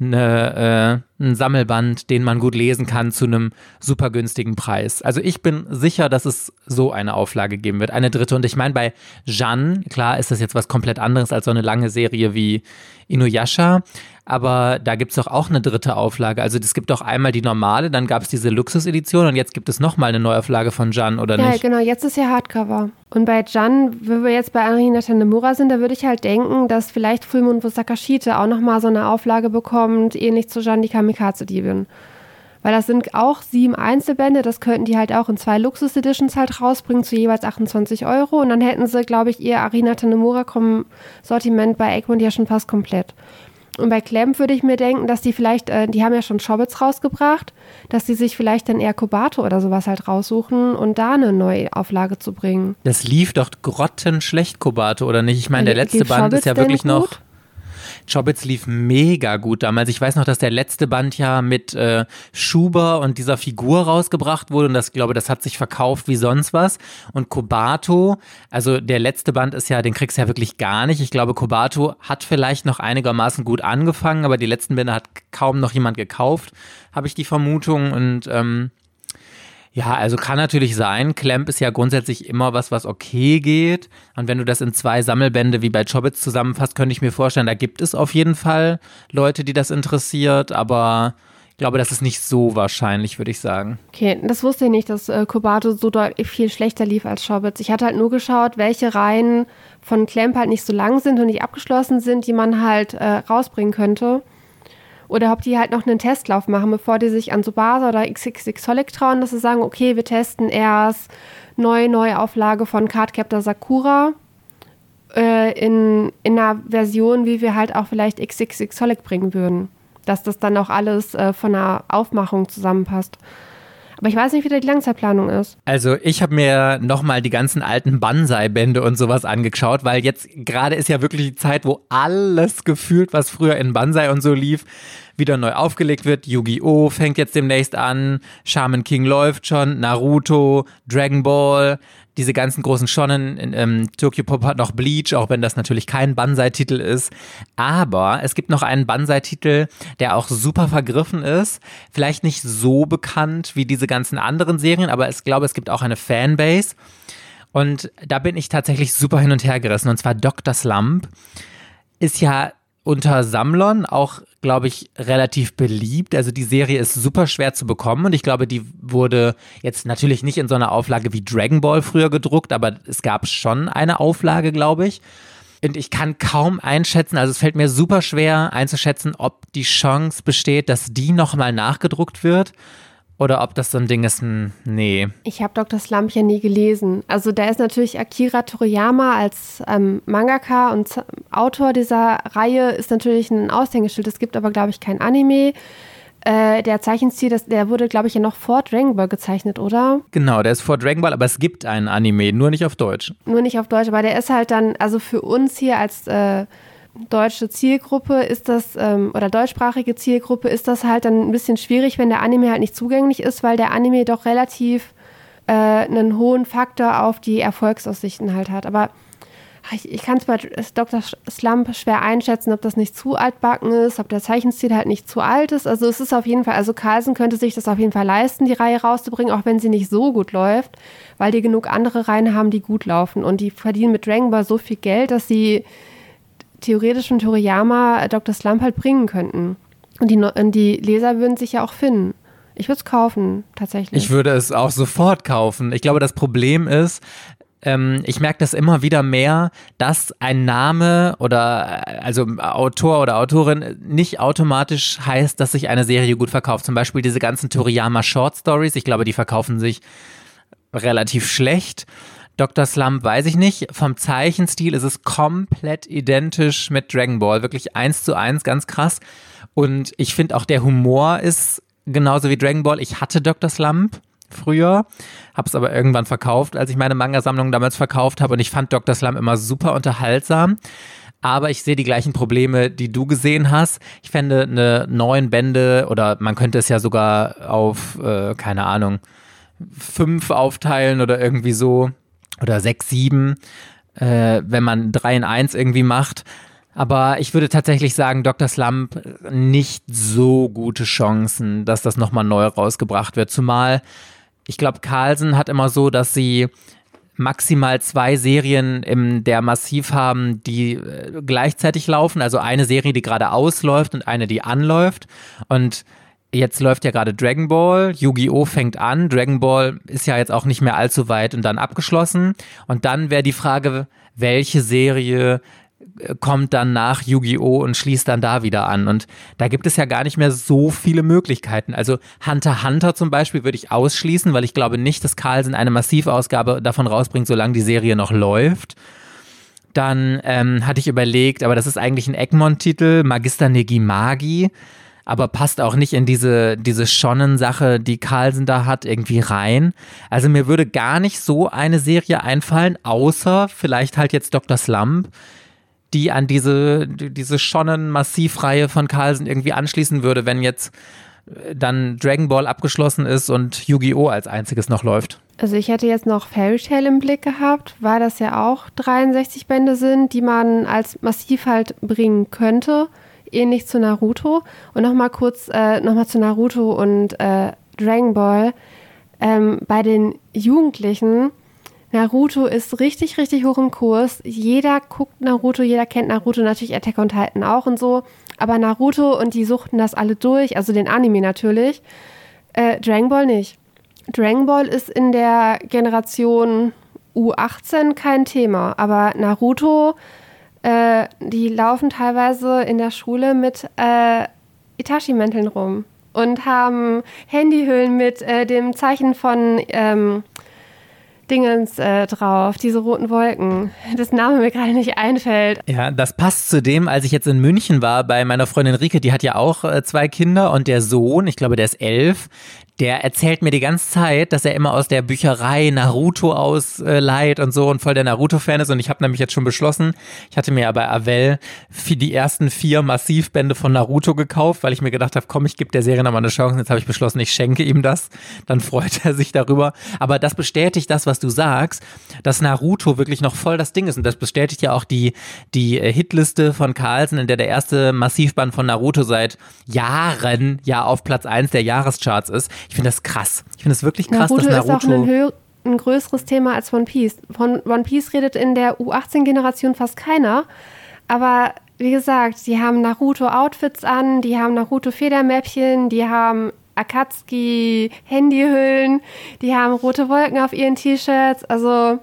eine, äh, ein Sammelband, den man gut lesen kann zu einem super günstigen Preis. Also ich bin sicher, dass es so eine Auflage geben wird, eine dritte. Und ich meine, bei Jeanne, klar ist das jetzt was komplett anderes als so eine lange Serie wie Inuyasha, aber da gibt es doch auch eine dritte Auflage. Also es gibt doch einmal die normale, dann gab es diese Luxus-Edition und jetzt gibt es nochmal eine Neuauflage von Jan, oder ja, nicht? Ja, genau, jetzt ist ja Hardcover. Und bei Jan, wenn wir jetzt bei Arina Tanemura sind, da würde ich halt denken, dass vielleicht Fulmund Sakashite auch nochmal so eine Auflage bekommt, ähnlich zu Jan die Kamikaze-Diebin. Weil das sind auch sieben Einzelbände, das könnten die halt auch in zwei Luxus-Editions halt rausbringen zu jeweils 28 Euro. Und dann hätten sie, glaube ich, ihr Arina Tanemura-Sortiment bei Egmont ja schon fast komplett. Und bei Clem würde ich mir denken, dass die vielleicht, äh, die haben ja schon Schobbits rausgebracht, dass die sich vielleicht dann eher Kobato oder sowas halt raussuchen und da eine neue Auflage zu bringen. Das lief doch grottenschlecht, Kobato, oder nicht? Ich meine, der letzte Band ist ja wirklich noch. Chobits lief mega gut damals. Ich weiß noch, dass der letzte Band ja mit äh, Schuber und dieser Figur rausgebracht wurde und das glaube, das hat sich verkauft wie sonst was. Und Kobato, also der letzte Band ist ja, den kriegst du ja wirklich gar nicht. Ich glaube, Kobato hat vielleicht noch einigermaßen gut angefangen, aber die letzten Bände hat kaum noch jemand gekauft, habe ich die Vermutung und ähm, ja, also kann natürlich sein. Clamp ist ja grundsätzlich immer was, was okay geht. Und wenn du das in zwei Sammelbände wie bei Chobits zusammenfasst, könnte ich mir vorstellen, da gibt es auf jeden Fall Leute, die das interessiert. Aber ich glaube, das ist nicht so wahrscheinlich, würde ich sagen. Okay, das wusste ich nicht, dass äh, so deutlich viel schlechter lief als Chobits. Ich hatte halt nur geschaut, welche Reihen von Clamp halt nicht so lang sind und nicht abgeschlossen sind, die man halt äh, rausbringen könnte. Oder ob die halt noch einen Testlauf machen, bevor die sich an Subasa oder XXX Holic trauen, dass sie sagen, okay, wir testen erst neue, neue Auflage von Cardcaptor Sakura äh, in, in einer Version, wie wir halt auch vielleicht XXX Holic bringen würden. Dass das dann auch alles äh, von der Aufmachung zusammenpasst. Aber ich weiß nicht, wie da die Langzeitplanung ist. Also ich habe mir nochmal die ganzen alten Banzai-Bände und sowas angeschaut, weil jetzt gerade ist ja wirklich die Zeit, wo alles gefühlt, was früher in Banzai und so lief, wieder neu aufgelegt wird. Yu-Gi-Oh! fängt jetzt demnächst an, Shaman King läuft schon, Naruto, Dragon Ball, diese ganzen großen Shonen. Ähm, Tokyo Pop hat noch Bleach, auch wenn das natürlich kein Banzai-Titel ist. Aber es gibt noch einen Banzai-Titel, der auch super vergriffen ist. Vielleicht nicht so bekannt wie diese ganzen anderen Serien, aber ich glaube, es gibt auch eine Fanbase. Und da bin ich tatsächlich super hin und her gerissen. Und zwar Dr. Slump ist ja unter Sammlern auch, glaube ich, relativ beliebt. Also die Serie ist super schwer zu bekommen und ich glaube, die wurde jetzt natürlich nicht in so einer Auflage wie Dragon Ball früher gedruckt, aber es gab schon eine Auflage, glaube ich. Und ich kann kaum einschätzen, also es fällt mir super schwer einzuschätzen, ob die Chance besteht, dass die nochmal nachgedruckt wird oder ob das so ein Ding ist, hm, nee. Ich habe Dr. Slump ja nie gelesen. Also da ist natürlich Akira Toriyama als ähm, Mangaka und Autor dieser Reihe ist natürlich ein Aushängeschild. Es gibt aber, glaube ich, kein Anime. Äh, der Zeichenstil, das, der wurde, glaube ich, ja noch vor Dragon Ball gezeichnet, oder? Genau, der ist vor Dragon Ball, aber es gibt einen Anime, nur nicht auf Deutsch. Nur nicht auf Deutsch, aber der ist halt dann, also für uns hier als äh, deutsche Zielgruppe ist das, ähm, oder deutschsprachige Zielgruppe ist das halt dann ein bisschen schwierig, wenn der Anime halt nicht zugänglich ist, weil der Anime doch relativ äh, einen hohen Faktor auf die Erfolgsaussichten halt hat. Aber ich, ich kann es bei Dr. Slump schwer einschätzen, ob das nicht zu altbacken ist, ob der Zeichenstil halt nicht zu alt ist. Also es ist auf jeden Fall, also Carlsen könnte sich das auf jeden Fall leisten, die Reihe rauszubringen, auch wenn sie nicht so gut läuft, weil die genug andere Reihen haben, die gut laufen. Und die verdienen mit Dragon Ball so viel Geld, dass sie theoretisch von Toriyama Dr. Slump halt bringen könnten. Und die, die Leser würden sich ja auch finden. Ich würde es kaufen, tatsächlich. Ich würde es auch sofort kaufen. Ich glaube, das Problem ist, ähm, ich merke das immer wieder mehr, dass ein Name oder also Autor oder Autorin nicht automatisch heißt, dass sich eine Serie gut verkauft. Zum Beispiel diese ganzen Toriyama Short Stories. Ich glaube, die verkaufen sich relativ schlecht. Dr. Slump weiß ich nicht. Vom Zeichenstil ist es komplett identisch mit Dragon Ball. Wirklich eins zu eins, ganz krass. Und ich finde auch der Humor ist genauso wie Dragon Ball. Ich hatte Dr. Slump früher, habe es aber irgendwann verkauft, als ich meine Manga-Sammlung damals verkauft habe. Und ich fand Dr. Slump immer super unterhaltsam. aber ich sehe die gleichen Probleme, die du gesehen hast. Ich fände eine neuen Bände oder man könnte es ja sogar auf, äh, keine Ahnung, fünf aufteilen oder irgendwie so oder sechs, sieben, äh, wenn man drei in eins irgendwie macht. Aber ich würde tatsächlich sagen, Dr. Slump nicht so gute Chancen, dass das nochmal neu rausgebracht wird. Zumal ich glaube, Carlsen hat immer so, dass sie maximal zwei Serien im der Massiv haben, die äh, gleichzeitig laufen. Also eine Serie, die gerade ausläuft und eine, die anläuft. Und jetzt läuft ja gerade Dragon Ball, Yu-Gi-Oh! fängt an, Dragon Ball ist ja jetzt auch nicht mehr allzu weit und dann abgeschlossen. Und dann wäre die Frage, welche Serie kommt dann nach Yu-Gi-Oh! und schließt dann da wieder an. Und da gibt es ja gar nicht mehr so viele Möglichkeiten. Also Hunter Hunter zum Beispiel würde ich ausschließen, weil ich glaube nicht, dass Carlsen eine Massivausgabe davon rausbringt, solange die Serie noch läuft. Dann ähm, hatte ich überlegt, aber das ist eigentlich ein Egmont-Titel, Magister Negimagi, aber passt auch nicht in diese, diese Shonen-Sache, die Carlsen da hat, irgendwie rein. Also mir würde gar nicht so eine Serie einfallen, außer vielleicht halt jetzt Dr. Slump die an diese, diese Schonnen-Massivreihe von Carlsen irgendwie anschließen würde, wenn jetzt äh, dann Dragon Ball abgeschlossen ist und Yu-Gi-Oh! als einziges noch läuft. Also ich hätte jetzt noch Fairy Tail im Blick gehabt, weil das ja auch 63 Bände sind, die man als Massiv halt bringen könnte, ähnlich zu Naruto. Und nochmal kurz, äh, nochmal zu Naruto und äh, Dragon Ball. Ähm, bei den Jugendlichen Naruto ist richtig, richtig hoch im Kurs. Jeder guckt Naruto, jeder kennt Naruto, natürlich Attack on Titan auch und so. Aber Naruto und die suchten das alle durch, also den Anime natürlich. Äh, Dragon Ball nicht. Dragon Ball ist in der Generation U18 kein Thema, aber Naruto, äh, die laufen teilweise in der Schule mit äh, Itachi-Mänteln rum und haben Handyhüllen mit äh, dem Zeichen von ähm, Dingens äh, drauf, diese roten Wolken. Das Name mir gerade nicht einfällt. Ja, das passt zu dem, als ich jetzt in München war bei meiner Freundin Rike, die hat ja auch äh, zwei Kinder und der Sohn, ich glaube, der ist elf, der erzählt mir die ganze Zeit, dass er immer aus der Bücherei Naruto ausleiht und so und voll der Naruto-Fan ist. Und ich habe nämlich jetzt schon beschlossen, ich hatte mir ja bei Avel für die ersten vier Massivbände von Naruto gekauft, weil ich mir gedacht habe, komm, ich gebe der Serie nochmal eine Chance. Jetzt habe ich beschlossen, ich schenke ihm das. Dann freut er sich darüber. Aber das bestätigt das, was du sagst, dass Naruto wirklich noch voll das Ding ist. Und das bestätigt ja auch die, die Hitliste von Carlsen, in der der erste Massivband von Naruto seit Jahren ja auf Platz 1 der Jahrescharts ist. Ich finde das krass. Ich finde es wirklich krass, Naruto dass Naruto. Ist auch ein, ein größeres Thema als One Piece. Von One Piece redet in der U18-Generation fast keiner. Aber wie gesagt, die haben Naruto-Outfits an, die haben Naruto-Federmäppchen, die haben Akatsuki-Handyhüllen, die haben rote Wolken auf ihren T-Shirts. Also,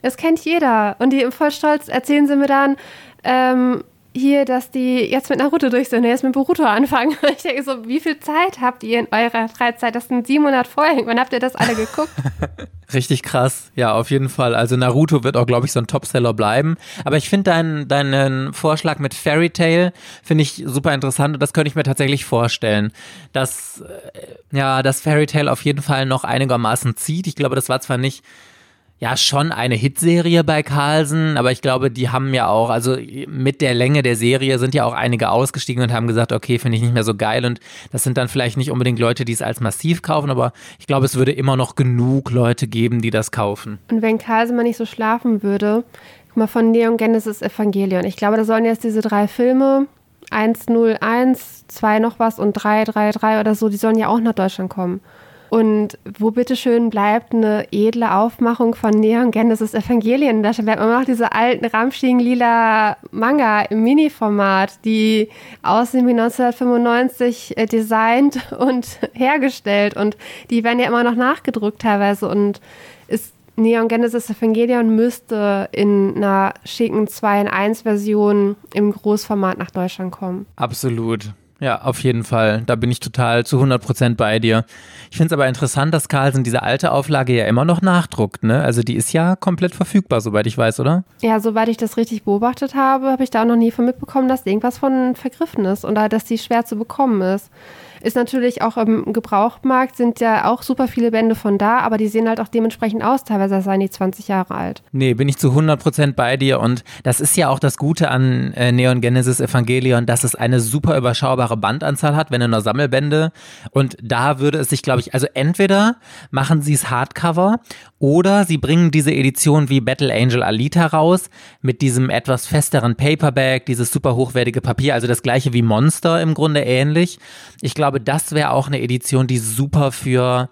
es kennt jeder. Und die voll stolz erzählen sie mir dann, ähm, hier, dass die jetzt mit Naruto durch sind, jetzt mit Boruto anfangen. Ich denke so, wie viel Zeit habt ihr in eurer Freizeit? Das sind 700 Folgen. Wann habt ihr das alle geguckt? Richtig krass. Ja, auf jeden Fall. Also Naruto wird auch, glaube ich, so ein Topseller bleiben. Aber ich finde deinen, deinen Vorschlag mit Fairy Tail finde ich super interessant und das könnte ich mir tatsächlich vorstellen, dass, äh, ja, dass Fairy Tail auf jeden Fall noch einigermaßen zieht. Ich glaube, das war zwar nicht ja schon eine Hitserie bei Carlsen, aber ich glaube, die haben ja auch, also mit der Länge der Serie sind ja auch einige ausgestiegen und haben gesagt, okay, finde ich nicht mehr so geil und das sind dann vielleicht nicht unbedingt Leute, die es als massiv kaufen, aber ich glaube, es würde immer noch genug Leute geben, die das kaufen. Und wenn Carlsen mal nicht so schlafen würde, guck mal von Neon Genesis Evangelion, ich glaube, da sollen jetzt diese drei Filme 101, 2 noch was und 333 oder so, die sollen ja auch nach Deutschland kommen. Und wo bitteschön bleibt eine edle Aufmachung von Neon Genesis Evangelien? Da bleibt immer noch diese alten Ramschigen-lila Manga im Mini-Format, die aussehen wie 1995 äh, designt und hergestellt. Und die werden ja immer noch nachgedruckt teilweise. Und ist Neon Genesis Evangelion müsste in einer schicken 2 in 1 Version im Großformat nach Deutschland kommen. Absolut. Ja, auf jeden Fall. Da bin ich total zu 100 Prozent bei dir. Ich finde es aber interessant, dass Carlsen diese alte Auflage ja immer noch nachdruckt. Ne? Also die ist ja komplett verfügbar, soweit ich weiß, oder? Ja, soweit ich das richtig beobachtet habe, habe ich da auch noch nie von mitbekommen, dass irgendwas von vergriffen ist oder dass die schwer zu bekommen ist. Ist natürlich auch im Gebrauchtmarkt sind ja auch super viele Bände von da, aber die sehen halt auch dementsprechend aus. Teilweise seien die 20 Jahre alt. Nee, bin ich zu 100% bei dir und das ist ja auch das Gute an äh, Neon Genesis Evangelion, dass es eine super überschaubare Bandanzahl hat, wenn nur Sammelbände und da würde es sich, glaube ich, also entweder machen sie es Hardcover oder sie bringen diese Edition wie Battle Angel Alita raus mit diesem etwas festeren Paperback, dieses super hochwertige Papier, also das gleiche wie Monster im Grunde ähnlich. Ich glaube, das wäre auch eine Edition, die super für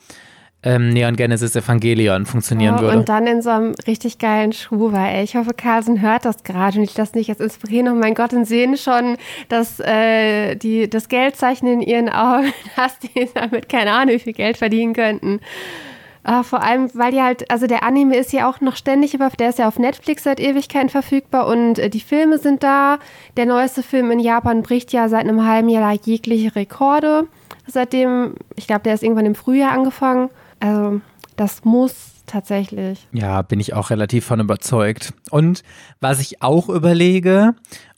ähm, Neon Genesis Evangelion funktionieren oh, würde. Und dann in so einem richtig geilen Schuber, ey. Ich hoffe, Carlsen hört das gerade und ich lasse nicht jetzt inspirieren. Oh mein Gott, und sehen schon, dass äh, die, das Geldzeichen in ihren Augen hast, die damit keine Ahnung, wie viel Geld verdienen könnten. Uh, vor allem, weil die halt, also der Anime ist ja auch noch ständig über, der ist ja auf Netflix seit Ewigkeiten verfügbar und äh, die Filme sind da. Der neueste Film in Japan bricht ja seit einem halben Jahr jegliche Rekorde. Seitdem, ich glaube, der ist irgendwann im Frühjahr angefangen. Also, das muss tatsächlich. Ja, bin ich auch relativ von überzeugt. Und was ich auch überlege,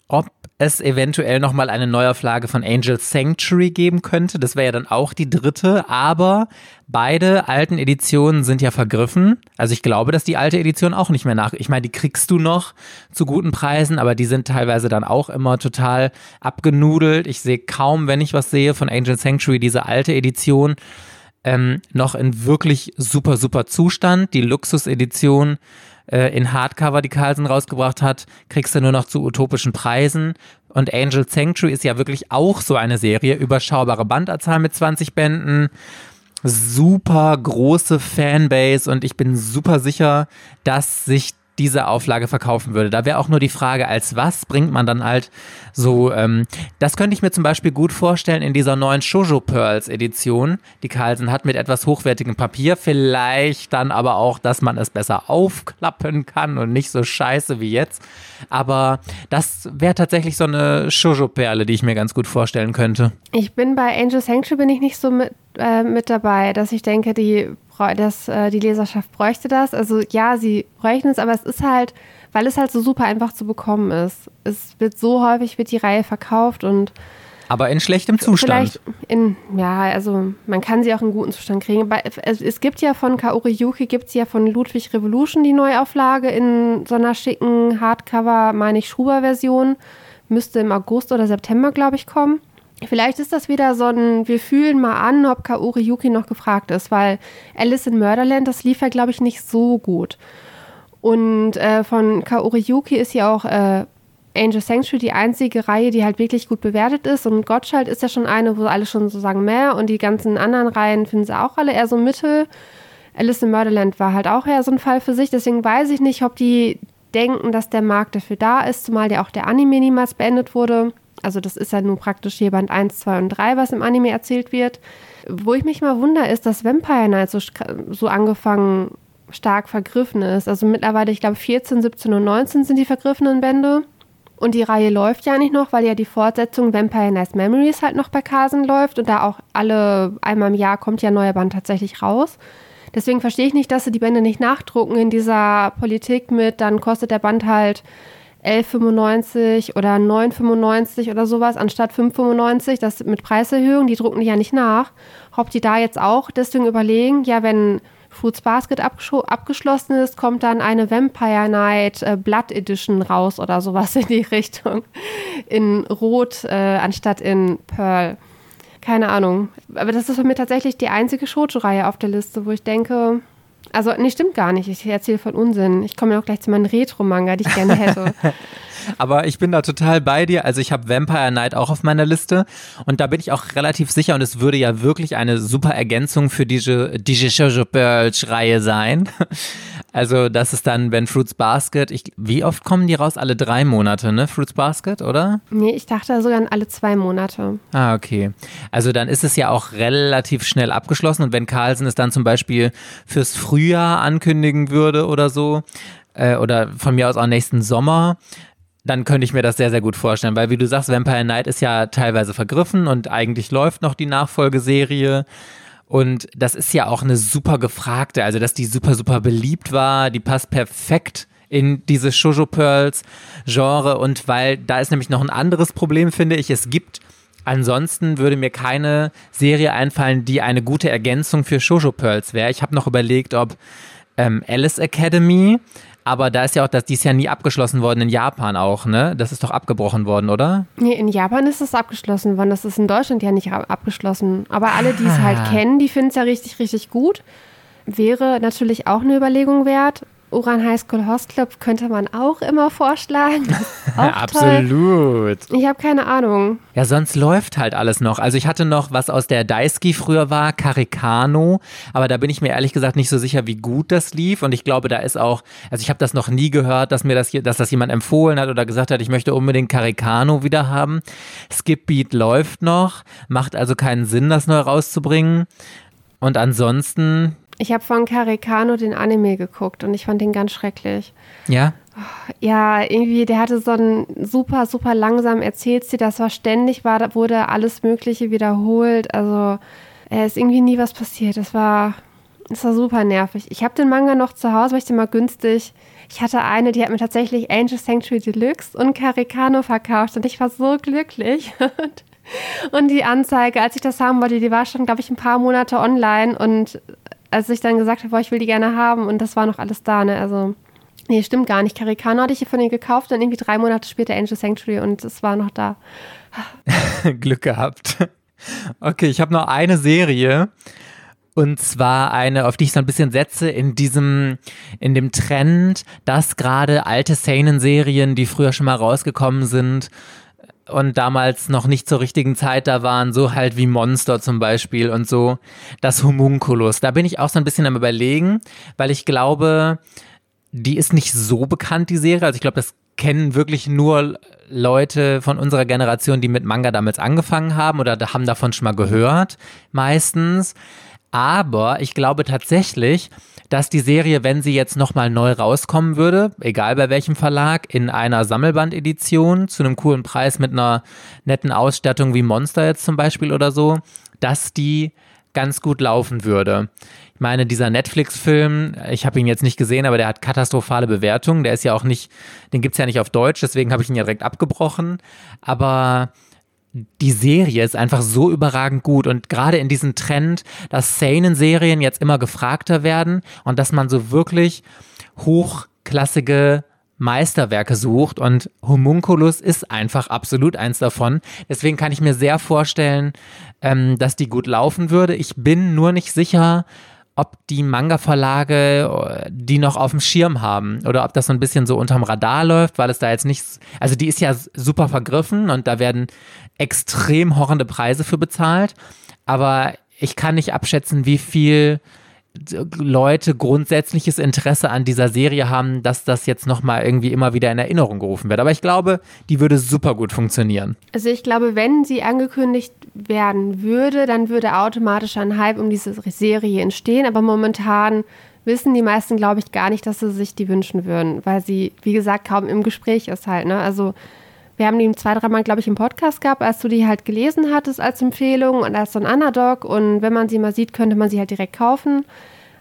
ob es eventuell nochmal eine Neuauflage von Angel Sanctuary geben könnte. Das wäre ja dann auch die dritte, aber beide alten Editionen sind ja vergriffen. Also ich glaube, dass die alte Edition auch nicht mehr nach. Ich meine, die kriegst du noch zu guten Preisen, aber die sind teilweise dann auch immer total abgenudelt. Ich sehe kaum, wenn ich was sehe von Angel Sanctuary, diese alte Edition. Ähm, noch in wirklich super, super Zustand. Die Luxus-Edition äh, in Hardcover, die Carlsen rausgebracht hat, kriegst du nur noch zu utopischen Preisen. Und Angel Sanctuary ist ja wirklich auch so eine Serie, überschaubare Bandanzahl mit 20 Bänden, super große Fanbase und ich bin super sicher, dass sich diese Auflage verkaufen würde. Da wäre auch nur die Frage, als was bringt man dann halt so, ähm, das könnte ich mir zum Beispiel gut vorstellen in dieser neuen Shoujo Pearls Edition, die Carlsen hat mit etwas hochwertigem Papier. Vielleicht dann aber auch, dass man es besser aufklappen kann und nicht so scheiße wie jetzt. Aber das wäre tatsächlich so eine Shoujo Perle, die ich mir ganz gut vorstellen könnte. Ich bin bei Angel Sanctuary bin ich nicht so mit, äh, mit dabei, dass ich denke, die dass äh, die Leserschaft bräuchte das. Also ja, sie bräuchten es, aber es ist halt, weil es halt so super einfach zu bekommen ist. Es wird so häufig wird die Reihe verkauft und aber in schlechtem Zustand. Vielleicht in, ja, also man kann sie auch in guten Zustand kriegen. Es gibt ja von Kaori Yuki, gibt es ja von Ludwig Revolution die Neuauflage in so einer schicken Hardcover, meine ich, Schuber-Version. Müsste im August oder September, glaube ich, kommen. Vielleicht ist das wieder so ein, wir fühlen mal an, ob Kaori Yuki noch gefragt ist, weil Alice in Murderland, das lief ja, glaube ich, nicht so gut. Und äh, von Kaori Yuki ist ja auch äh, Angel Sanctuary die einzige Reihe, die halt wirklich gut bewertet ist. Und Gottschalk ist ja schon eine, wo alle schon so sagen mehr. Und die ganzen anderen Reihen finden sie auch alle eher so mittel. Alice in Murderland war halt auch eher so ein Fall für sich. Deswegen weiß ich nicht, ob die denken, dass der Markt dafür da ist, zumal ja auch der Anime niemals beendet wurde also das ist ja nun praktisch hier Band 1, 2 und 3, was im Anime erzählt wird. Wo ich mich mal wundere, ist, dass Vampire Night so, so angefangen stark vergriffen ist. Also mittlerweile, ich glaube, 14, 17 und 19 sind die vergriffenen Bände. Und die Reihe läuft ja nicht noch, weil ja die Fortsetzung Vampire Night Memories halt noch bei Carson läuft und da auch alle einmal im Jahr kommt ja ein neuer Band tatsächlich raus. Deswegen verstehe ich nicht, dass sie die Bände nicht nachdrucken in dieser Politik mit, dann kostet der Band halt 11,95 oder 9,95 oder sowas anstatt 5,95. Das mit Preiserhöhung, die drucken die ja nicht nach. Ob die da jetzt auch deswegen überlegen, ja, wenn Fruits Basket abgeschlossen ist, kommt dann eine Vampire Night äh, Blood Edition raus oder sowas in die Richtung. In Rot äh, anstatt in Pearl. Keine Ahnung. Aber das ist für mich tatsächlich die einzige Shoujo-Reihe auf der Liste, wo ich denke, also, nee, stimmt gar nicht. Ich erzähle von Unsinn. Ich komme ja auch gleich zu meinem Retro-Manga, die ich gerne hätte. Aber ich bin da total bei dir. Also ich habe Vampire Night auch auf meiner Liste und da bin ich auch relativ sicher und es würde ja wirklich eine super Ergänzung für diese diese Reihe sein. Also das ist dann, wenn Fruits Basket, ich, wie oft kommen die raus? Alle drei Monate, ne? Fruits Basket, oder? Nee, ich dachte sogar alle zwei Monate. Ah, okay. Also dann ist es ja auch relativ schnell abgeschlossen und wenn Carlsen es dann zum Beispiel fürs Frühjahr ankündigen würde oder so, äh, oder von mir aus auch nächsten Sommer, dann könnte ich mir das sehr, sehr gut vorstellen, weil wie du sagst, Vampire Night ist ja teilweise vergriffen und eigentlich läuft noch die Nachfolgeserie. Und das ist ja auch eine super gefragte, also dass die super, super beliebt war, die passt perfekt in dieses Shoujo Pearls Genre und weil da ist nämlich noch ein anderes Problem, finde ich. Es gibt ansonsten würde mir keine Serie einfallen, die eine gute Ergänzung für Shoujo Pearls wäre. Ich habe noch überlegt, ob ähm, Alice Academy, aber da ist ja auch, das, die ist ja nie abgeschlossen worden in Japan auch, ne? Das ist doch abgebrochen worden, oder? Nee, in Japan ist es abgeschlossen worden. Das ist in Deutschland ja nicht abgeschlossen. Aber alle, die es halt ah. kennen, die finden es ja richtig, richtig gut. Wäre natürlich auch eine Überlegung wert. Uran High School Host Club könnte man auch immer vorschlagen. Auch Absolut. Ich habe keine Ahnung. Ja, sonst läuft halt alles noch. Also ich hatte noch, was aus der Daisuke früher war, Karikano, aber da bin ich mir ehrlich gesagt nicht so sicher, wie gut das lief und ich glaube, da ist auch, also ich habe das noch nie gehört, dass mir das, dass das jemand empfohlen hat oder gesagt hat, ich möchte unbedingt Karikano wieder haben. Skip Beat läuft noch, macht also keinen Sinn, das neu rauszubringen. Und ansonsten, ich habe von Karikano den Anime geguckt und ich fand den ganz schrecklich. Ja? Ja, irgendwie, der hatte so einen super, super langsam Erzählstil. Das war ständig, war, wurde alles Mögliche wiederholt. Also, es ist irgendwie nie was passiert. Das war, das war super nervig. Ich habe den Manga noch zu Hause, weil ich den mal günstig. Ich hatte eine, die hat mir tatsächlich Angel Sanctuary Deluxe und Karikano verkauft und ich war so glücklich. Und die Anzeige, als ich das haben wollte, die war schon, glaube ich, ein paar Monate online und als ich dann gesagt habe, boah, ich will die gerne haben und das war noch alles da, ne? Also, nee, stimmt gar nicht. Karikano hatte ich hier von denen gekauft und irgendwie drei Monate später Angel Sanctuary und es war noch da. Glück gehabt. Okay, ich habe noch eine Serie. Und zwar eine, auf die ich so ein bisschen setze, in diesem, in dem Trend, dass gerade alte Seinen-Serien, die früher schon mal rausgekommen sind, und damals noch nicht zur richtigen Zeit da waren, so halt wie Monster zum Beispiel und so, das Homunculus. Da bin ich auch so ein bisschen am überlegen, weil ich glaube, die ist nicht so bekannt, die Serie. Also ich glaube, das kennen wirklich nur Leute von unserer Generation, die mit Manga damals angefangen haben oder haben davon schon mal gehört, meistens. Aber ich glaube tatsächlich, dass die Serie, wenn sie jetzt nochmal neu rauskommen würde, egal bei welchem Verlag, in einer Sammelbandedition zu einem coolen Preis mit einer netten Ausstattung wie Monster jetzt zum Beispiel oder so, dass die ganz gut laufen würde. Ich meine, dieser Netflix-Film, ich habe ihn jetzt nicht gesehen, aber der hat katastrophale Bewertungen. Der ist ja auch nicht, den gibt es ja nicht auf Deutsch, deswegen habe ich ihn ja direkt abgebrochen. Aber die Serie ist einfach so überragend gut und gerade in diesem Trend, dass Seinen-Serien jetzt immer gefragter werden und dass man so wirklich hochklassige Meisterwerke sucht und Homunculus ist einfach absolut eins davon. Deswegen kann ich mir sehr vorstellen, ähm, dass die gut laufen würde. Ich bin nur nicht sicher, ob die Manga-Verlage äh, die noch auf dem Schirm haben oder ob das so ein bisschen so unterm Radar läuft, weil es da jetzt nichts, also die ist ja super vergriffen und da werden extrem horrende Preise für bezahlt, aber ich kann nicht abschätzen, wie viel Leute grundsätzliches Interesse an dieser Serie haben, dass das jetzt nochmal irgendwie immer wieder in Erinnerung gerufen wird. Aber ich glaube, die würde super gut funktionieren. Also ich glaube, wenn sie angekündigt werden würde, dann würde automatisch ein Hype um diese Serie entstehen. Aber momentan wissen die meisten, glaube ich, gar nicht, dass sie sich die wünschen würden, weil sie, wie gesagt, kaum im Gespräch ist halt. Ne? Also wir haben die zwei, dreimal, glaube ich, im Podcast gehabt, als du die halt gelesen hattest als Empfehlung und als so ein Underdog. Und wenn man sie mal sieht, könnte man sie halt direkt kaufen.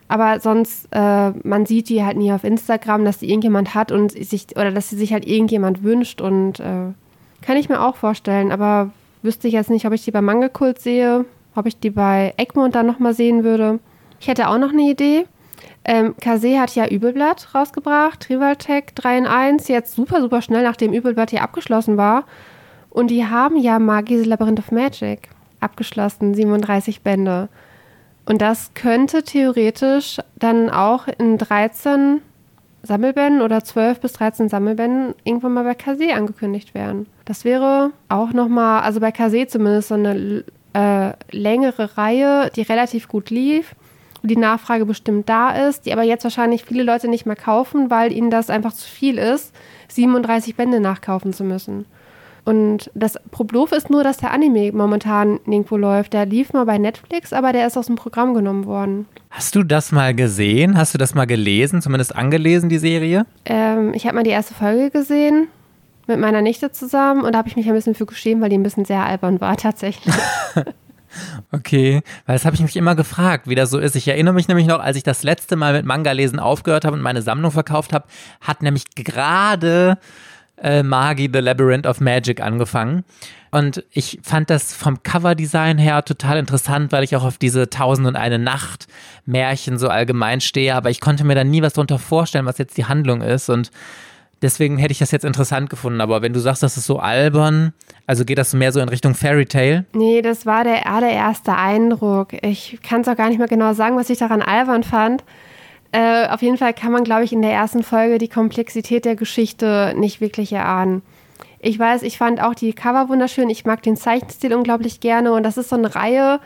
Aber sonst, äh, man sieht die halt nie auf Instagram, dass die irgendjemand hat und sich, oder dass sie sich halt irgendjemand wünscht. Und äh, kann ich mir auch vorstellen. Aber wüsste ich jetzt nicht, ob ich die bei Mangelkult sehe, ob ich die bei Egmont dann nochmal sehen würde. Ich hätte auch noch eine Idee. Ähm, Kase hat ja Übelblatt rausgebracht, Trivaltech 3 in 1, jetzt super, super schnell, nachdem Übelblatt hier abgeschlossen war. Und die haben ja Magis Labyrinth of Magic abgeschlossen, 37 Bände. Und das könnte theoretisch dann auch in 13 Sammelbänden oder 12 bis 13 Sammelbänden irgendwann mal bei Kase angekündigt werden. Das wäre auch nochmal, also bei Kase zumindest so eine äh, längere Reihe, die relativ gut lief die Nachfrage bestimmt da ist, die aber jetzt wahrscheinlich viele Leute nicht mehr kaufen, weil ihnen das einfach zu viel ist, 37 Bände nachkaufen zu müssen. Und das Problem ist nur, dass der Anime momentan nirgendwo läuft. Der lief mal bei Netflix, aber der ist aus dem Programm genommen worden. Hast du das mal gesehen? Hast du das mal gelesen, zumindest angelesen, die Serie? Ähm, ich habe mal die erste Folge gesehen mit meiner Nichte zusammen und da habe ich mich ein bisschen für geschämt, weil die ein bisschen sehr albern war tatsächlich. Okay, weil das habe ich mich immer gefragt, wie das so ist. Ich erinnere mich nämlich noch, als ich das letzte Mal mit Manga lesen aufgehört habe und meine Sammlung verkauft habe, hat nämlich gerade äh, Magi, The Labyrinth of Magic angefangen. Und ich fand das vom Coverdesign her total interessant, weil ich auch auf diese Tausend und eine Nacht Märchen so allgemein stehe, aber ich konnte mir da nie was darunter vorstellen, was jetzt die Handlung ist und deswegen hätte ich das jetzt interessant gefunden, aber wenn du sagst, das ist so albern, also geht das mehr so in Richtung Fairy Tale? Nee, das war der allererste Eindruck. Ich kann es auch gar nicht mehr genau sagen, was ich daran albern fand. Äh, auf jeden Fall kann man, glaube ich, in der ersten Folge die Komplexität der Geschichte nicht wirklich erahnen. Ich weiß, ich fand auch die Cover wunderschön. Ich mag den Zeichenstil unglaublich gerne. Und das ist so eine Reihe,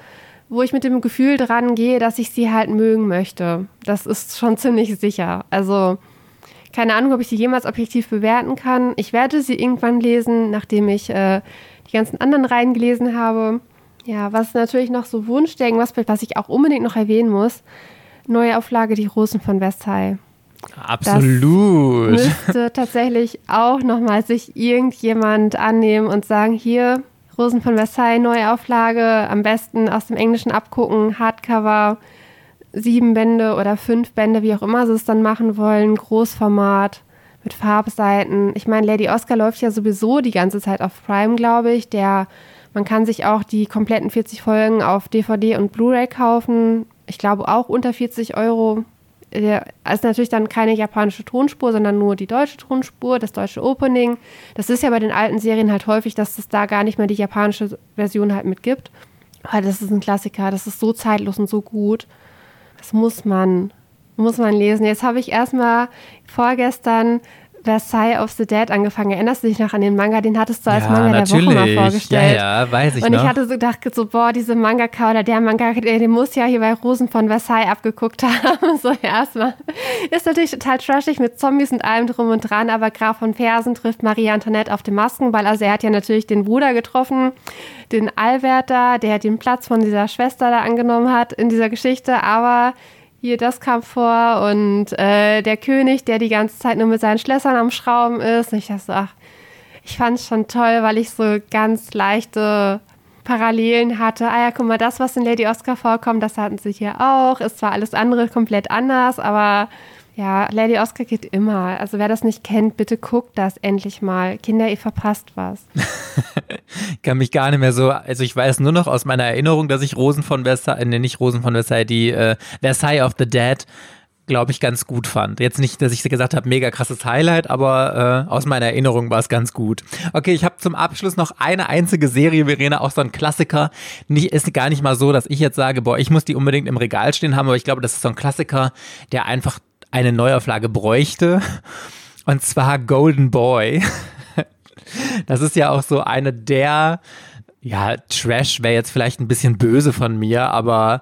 wo ich mit dem Gefühl dran gehe, dass ich sie halt mögen möchte. Das ist schon ziemlich sicher. Also keine Ahnung, ob ich sie jemals objektiv bewerten kann. Ich werde sie irgendwann lesen, nachdem ich äh, die ganzen anderen Reihen gelesen habe. Ja, was natürlich noch so Wunschdenken, was, was ich auch unbedingt noch erwähnen muss. Neue Auflage Die Rosen von Versailles. Absolut. Das müsste tatsächlich auch nochmal sich irgendjemand annehmen und sagen, hier, Rosen von Versailles, Neuauflage, am besten aus dem Englischen abgucken, Hardcover, sieben Bände oder fünf Bände, wie auch immer sie es dann machen wollen, Großformat mit Farbseiten. Ich meine, Lady Oscar läuft ja sowieso die ganze Zeit auf Prime, glaube ich. Der, man kann sich auch die kompletten 40 Folgen auf DVD und Blu-ray kaufen. Ich glaube auch unter 40 Euro der ist natürlich dann keine japanische Tonspur, sondern nur die deutsche Tonspur, das deutsche Opening. Das ist ja bei den alten Serien halt häufig, dass es da gar nicht mehr die japanische Version halt mit gibt. Aber das ist ein Klassiker, das ist so zeitlos und so gut. Das muss man, muss man lesen. Jetzt habe ich erstmal vorgestern Versailles of the Dead angefangen. Erinnerst du dich noch an den Manga? Den hattest du als ja, Manga natürlich. der Woche mal vorgestellt. Ja, ja, weiß ich Und noch. ich hatte so gedacht, so, boah, diese Mangaka oder der Mangaka, der, der muss ja hier bei Rosen von Versailles abgeguckt haben. so erstmal. Ist natürlich total trashig mit Zombies und allem drum und dran, aber Graf von Fersen trifft Marie Antoinette auf dem Maskenball. Also er hat ja natürlich den Bruder getroffen, den Allwärter, der den Platz von dieser Schwester da angenommen hat in dieser Geschichte, aber hier das kam vor und äh, der König, der die ganze Zeit nur mit seinen Schlössern am Schrauben ist. Und ich dachte so, ach, ich fand es schon toll, weil ich so ganz leichte Parallelen hatte. Ah ja, guck mal, das, was in Lady Oscar vorkommt, das hatten sie hier auch. Ist zwar alles andere komplett anders, aber ja, Lady Oscar geht immer. Also wer das nicht kennt, bitte guckt das endlich mal. Kinder, ihr verpasst was. ich kann mich gar nicht mehr so, also ich weiß nur noch aus meiner Erinnerung, dass ich Rosen von Versailles, ne, nicht Rosen von Versailles, die äh, Versailles of the Dead, glaube ich, ganz gut fand. Jetzt nicht, dass ich gesagt habe, mega krasses Highlight, aber äh, aus meiner Erinnerung war es ganz gut. Okay, ich habe zum Abschluss noch eine einzige Serie, Verena, auch so ein Klassiker. Nicht, ist gar nicht mal so, dass ich jetzt sage, boah, ich muss die unbedingt im Regal stehen haben, aber ich glaube, das ist so ein Klassiker, der einfach eine Neuauflage bräuchte. Und zwar Golden Boy. Das ist ja auch so eine der, ja, Trash wäre jetzt vielleicht ein bisschen böse von mir, aber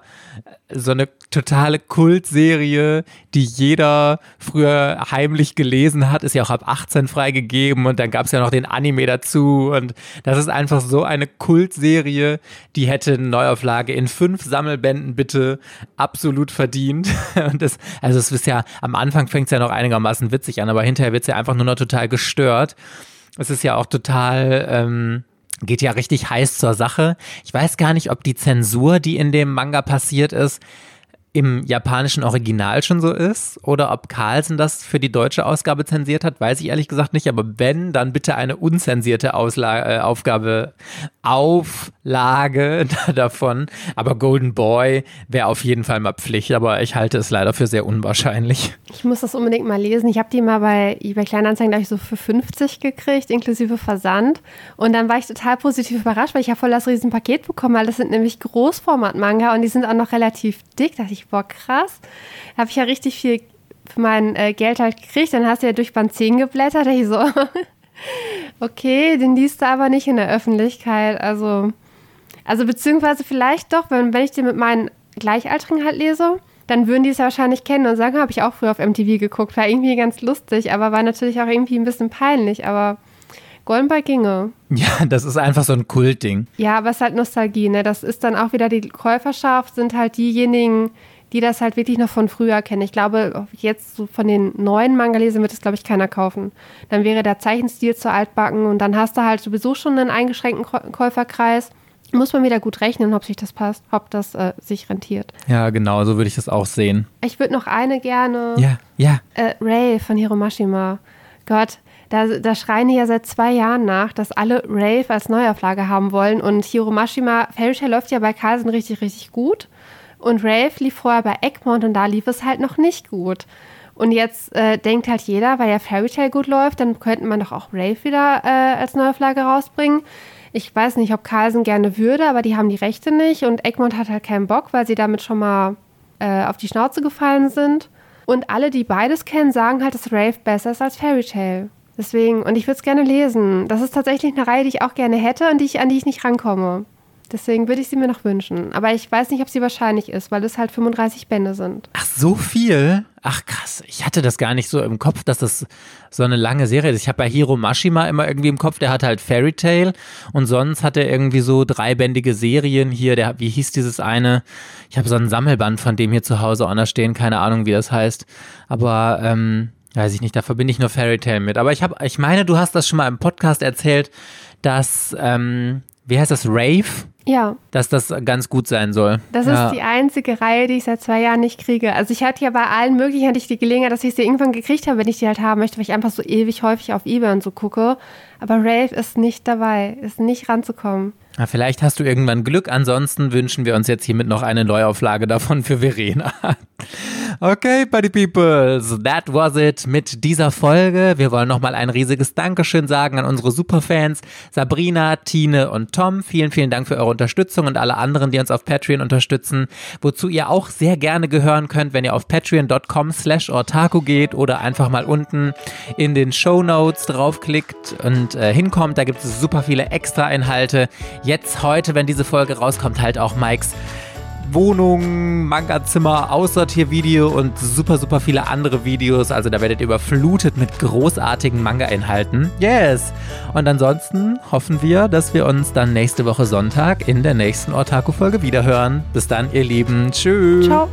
so eine totale Kultserie, die jeder früher heimlich gelesen hat, ist ja auch ab 18 freigegeben und dann gab es ja noch den Anime dazu und das ist einfach so eine Kultserie, die hätte eine Neuauflage in fünf Sammelbänden bitte absolut verdient und das, also es ist ja, am Anfang fängt es ja noch einigermaßen witzig an, aber hinterher wird es ja einfach nur noch total gestört. Es ist ja auch total, ähm, geht ja richtig heiß zur Sache. Ich weiß gar nicht, ob die Zensur, die in dem Manga passiert ist, im japanischen Original schon so ist oder ob Carlsen das für die deutsche Ausgabe zensiert hat, weiß ich ehrlich gesagt nicht. Aber wenn, dann bitte eine unzensierte Ausla äh, Aufgabe, Auflage davon. Aber Golden Boy wäre auf jeden Fall mal Pflicht, aber ich halte es leider für sehr unwahrscheinlich. Ich muss das unbedingt mal lesen. Ich habe die mal bei eBay Kleinanzeigen, glaube ich, so für 50 gekriegt, inklusive Versand. Und dann war ich total positiv überrascht, weil ich ja voll das Riesenpaket bekommen, weil das sind nämlich Großformat-Manga und die sind auch noch relativ dick. Da dachte ich, boah, krass. Da habe ich ja richtig viel für mein äh, Geld halt gekriegt. Dann hast du ja durch Band 10 geblättert. Da ich so, okay, den liest du aber nicht in der Öffentlichkeit. Also, also beziehungsweise vielleicht doch, wenn, wenn ich den mit meinen Gleichaltrigen halt lese, dann würden die es ja wahrscheinlich kennen und sagen, habe ich auch früher auf MTV geguckt. War irgendwie ganz lustig, aber war natürlich auch irgendwie ein bisschen peinlich. Aber Golden Boy ginge. Ja, das ist einfach so ein Kultding. Ja, aber es ist halt Nostalgie, ne? Das ist dann auch wieder die Käuferschaft, sind halt diejenigen, die das halt wirklich noch von früher kennen. Ich glaube, jetzt so von den neuen Manga-Lesern wird es, glaube ich, keiner kaufen. Dann wäre der Zeichenstil zu altbacken und dann hast du halt sowieso schon einen eingeschränkten Käuferkreis. Muss man wieder gut rechnen, ob sich das passt, ob das äh, sich rentiert. Ja, genau, so würde ich das auch sehen. Ich würde noch eine gerne. Ja, ja. Äh, Ray von Hiromashima. Gott, da, da schreien die ja seit zwei Jahren nach, dass alle Rave als Neuauflage haben wollen. Und Hiro Mashima, Fairy Tail läuft ja bei Carlsen richtig, richtig gut. Und Rave lief vorher bei Egmont und da lief es halt noch nicht gut. Und jetzt äh, denkt halt jeder, weil ja Fairy Tail gut läuft, dann könnte man doch auch Rave wieder äh, als Neuauflage rausbringen. Ich weiß nicht, ob Carlsen gerne würde, aber die haben die Rechte nicht und Egmont hat halt keinen Bock, weil sie damit schon mal äh, auf die Schnauze gefallen sind. Und alle, die beides kennen, sagen halt, dass Rave besser ist als Fairy Tail. Deswegen, und ich würde es gerne lesen. Das ist tatsächlich eine Reihe, die ich auch gerne hätte und die ich, an die ich nicht rankomme. Deswegen würde ich sie mir noch wünschen. Aber ich weiß nicht, ob sie wahrscheinlich ist, weil es halt 35 Bände sind. Ach, so viel? Ach krass, ich hatte das gar nicht so im Kopf, dass das so eine lange Serie ist. Ich habe bei Hiro Mashima immer irgendwie im Kopf, der hat halt Fairy Tale und sonst hat er irgendwie so dreibändige Serien hier. Der, wie hieß dieses eine? Ich habe so einen Sammelband von dem hier zu Hause auch noch stehen, keine Ahnung, wie das heißt. Aber ähm, weiß ich nicht, da verbinde ich nur Fairy Tale mit. Aber ich habe, ich meine, du hast das schon mal im Podcast erzählt, dass ähm, wie heißt das, Rave? Ja. Dass das ganz gut sein soll. Das ja. ist die einzige Reihe, die ich seit zwei Jahren nicht kriege. Also ich hatte ja bei allen möglichen hatte ich die Gelegenheit, dass ich sie irgendwann gekriegt habe, wenn ich die halt haben möchte, weil ich einfach so ewig häufig auf Ebay und so gucke. Aber Rave ist nicht dabei, ist nicht ranzukommen. Na, vielleicht hast du irgendwann Glück. Ansonsten wünschen wir uns jetzt hiermit noch eine Neuauflage davon für Verena. Okay, Buddy Peoples, that was it mit dieser Folge. Wir wollen nochmal ein riesiges Dankeschön sagen an unsere Superfans Sabrina, Tine und Tom. Vielen, vielen Dank für eure Unterstützung und alle anderen, die uns auf Patreon unterstützen, wozu ihr auch sehr gerne gehören könnt, wenn ihr auf patreon.com slash ortaku geht oder einfach mal unten in den Show Notes draufklickt und äh, hinkommt. Da gibt es super viele Extra-Inhalte. Jetzt heute, wenn diese Folge rauskommt, halt auch Mikes Wohnung, Manga-Zimmer, Aussortiervideo und super, super viele andere Videos. Also da werdet ihr überflutet mit großartigen Manga-Inhalten. Yes! Und ansonsten hoffen wir, dass wir uns dann nächste Woche Sonntag in der nächsten Ortaku-Folge wiederhören. Bis dann, ihr Lieben. Tschüss. Ciao.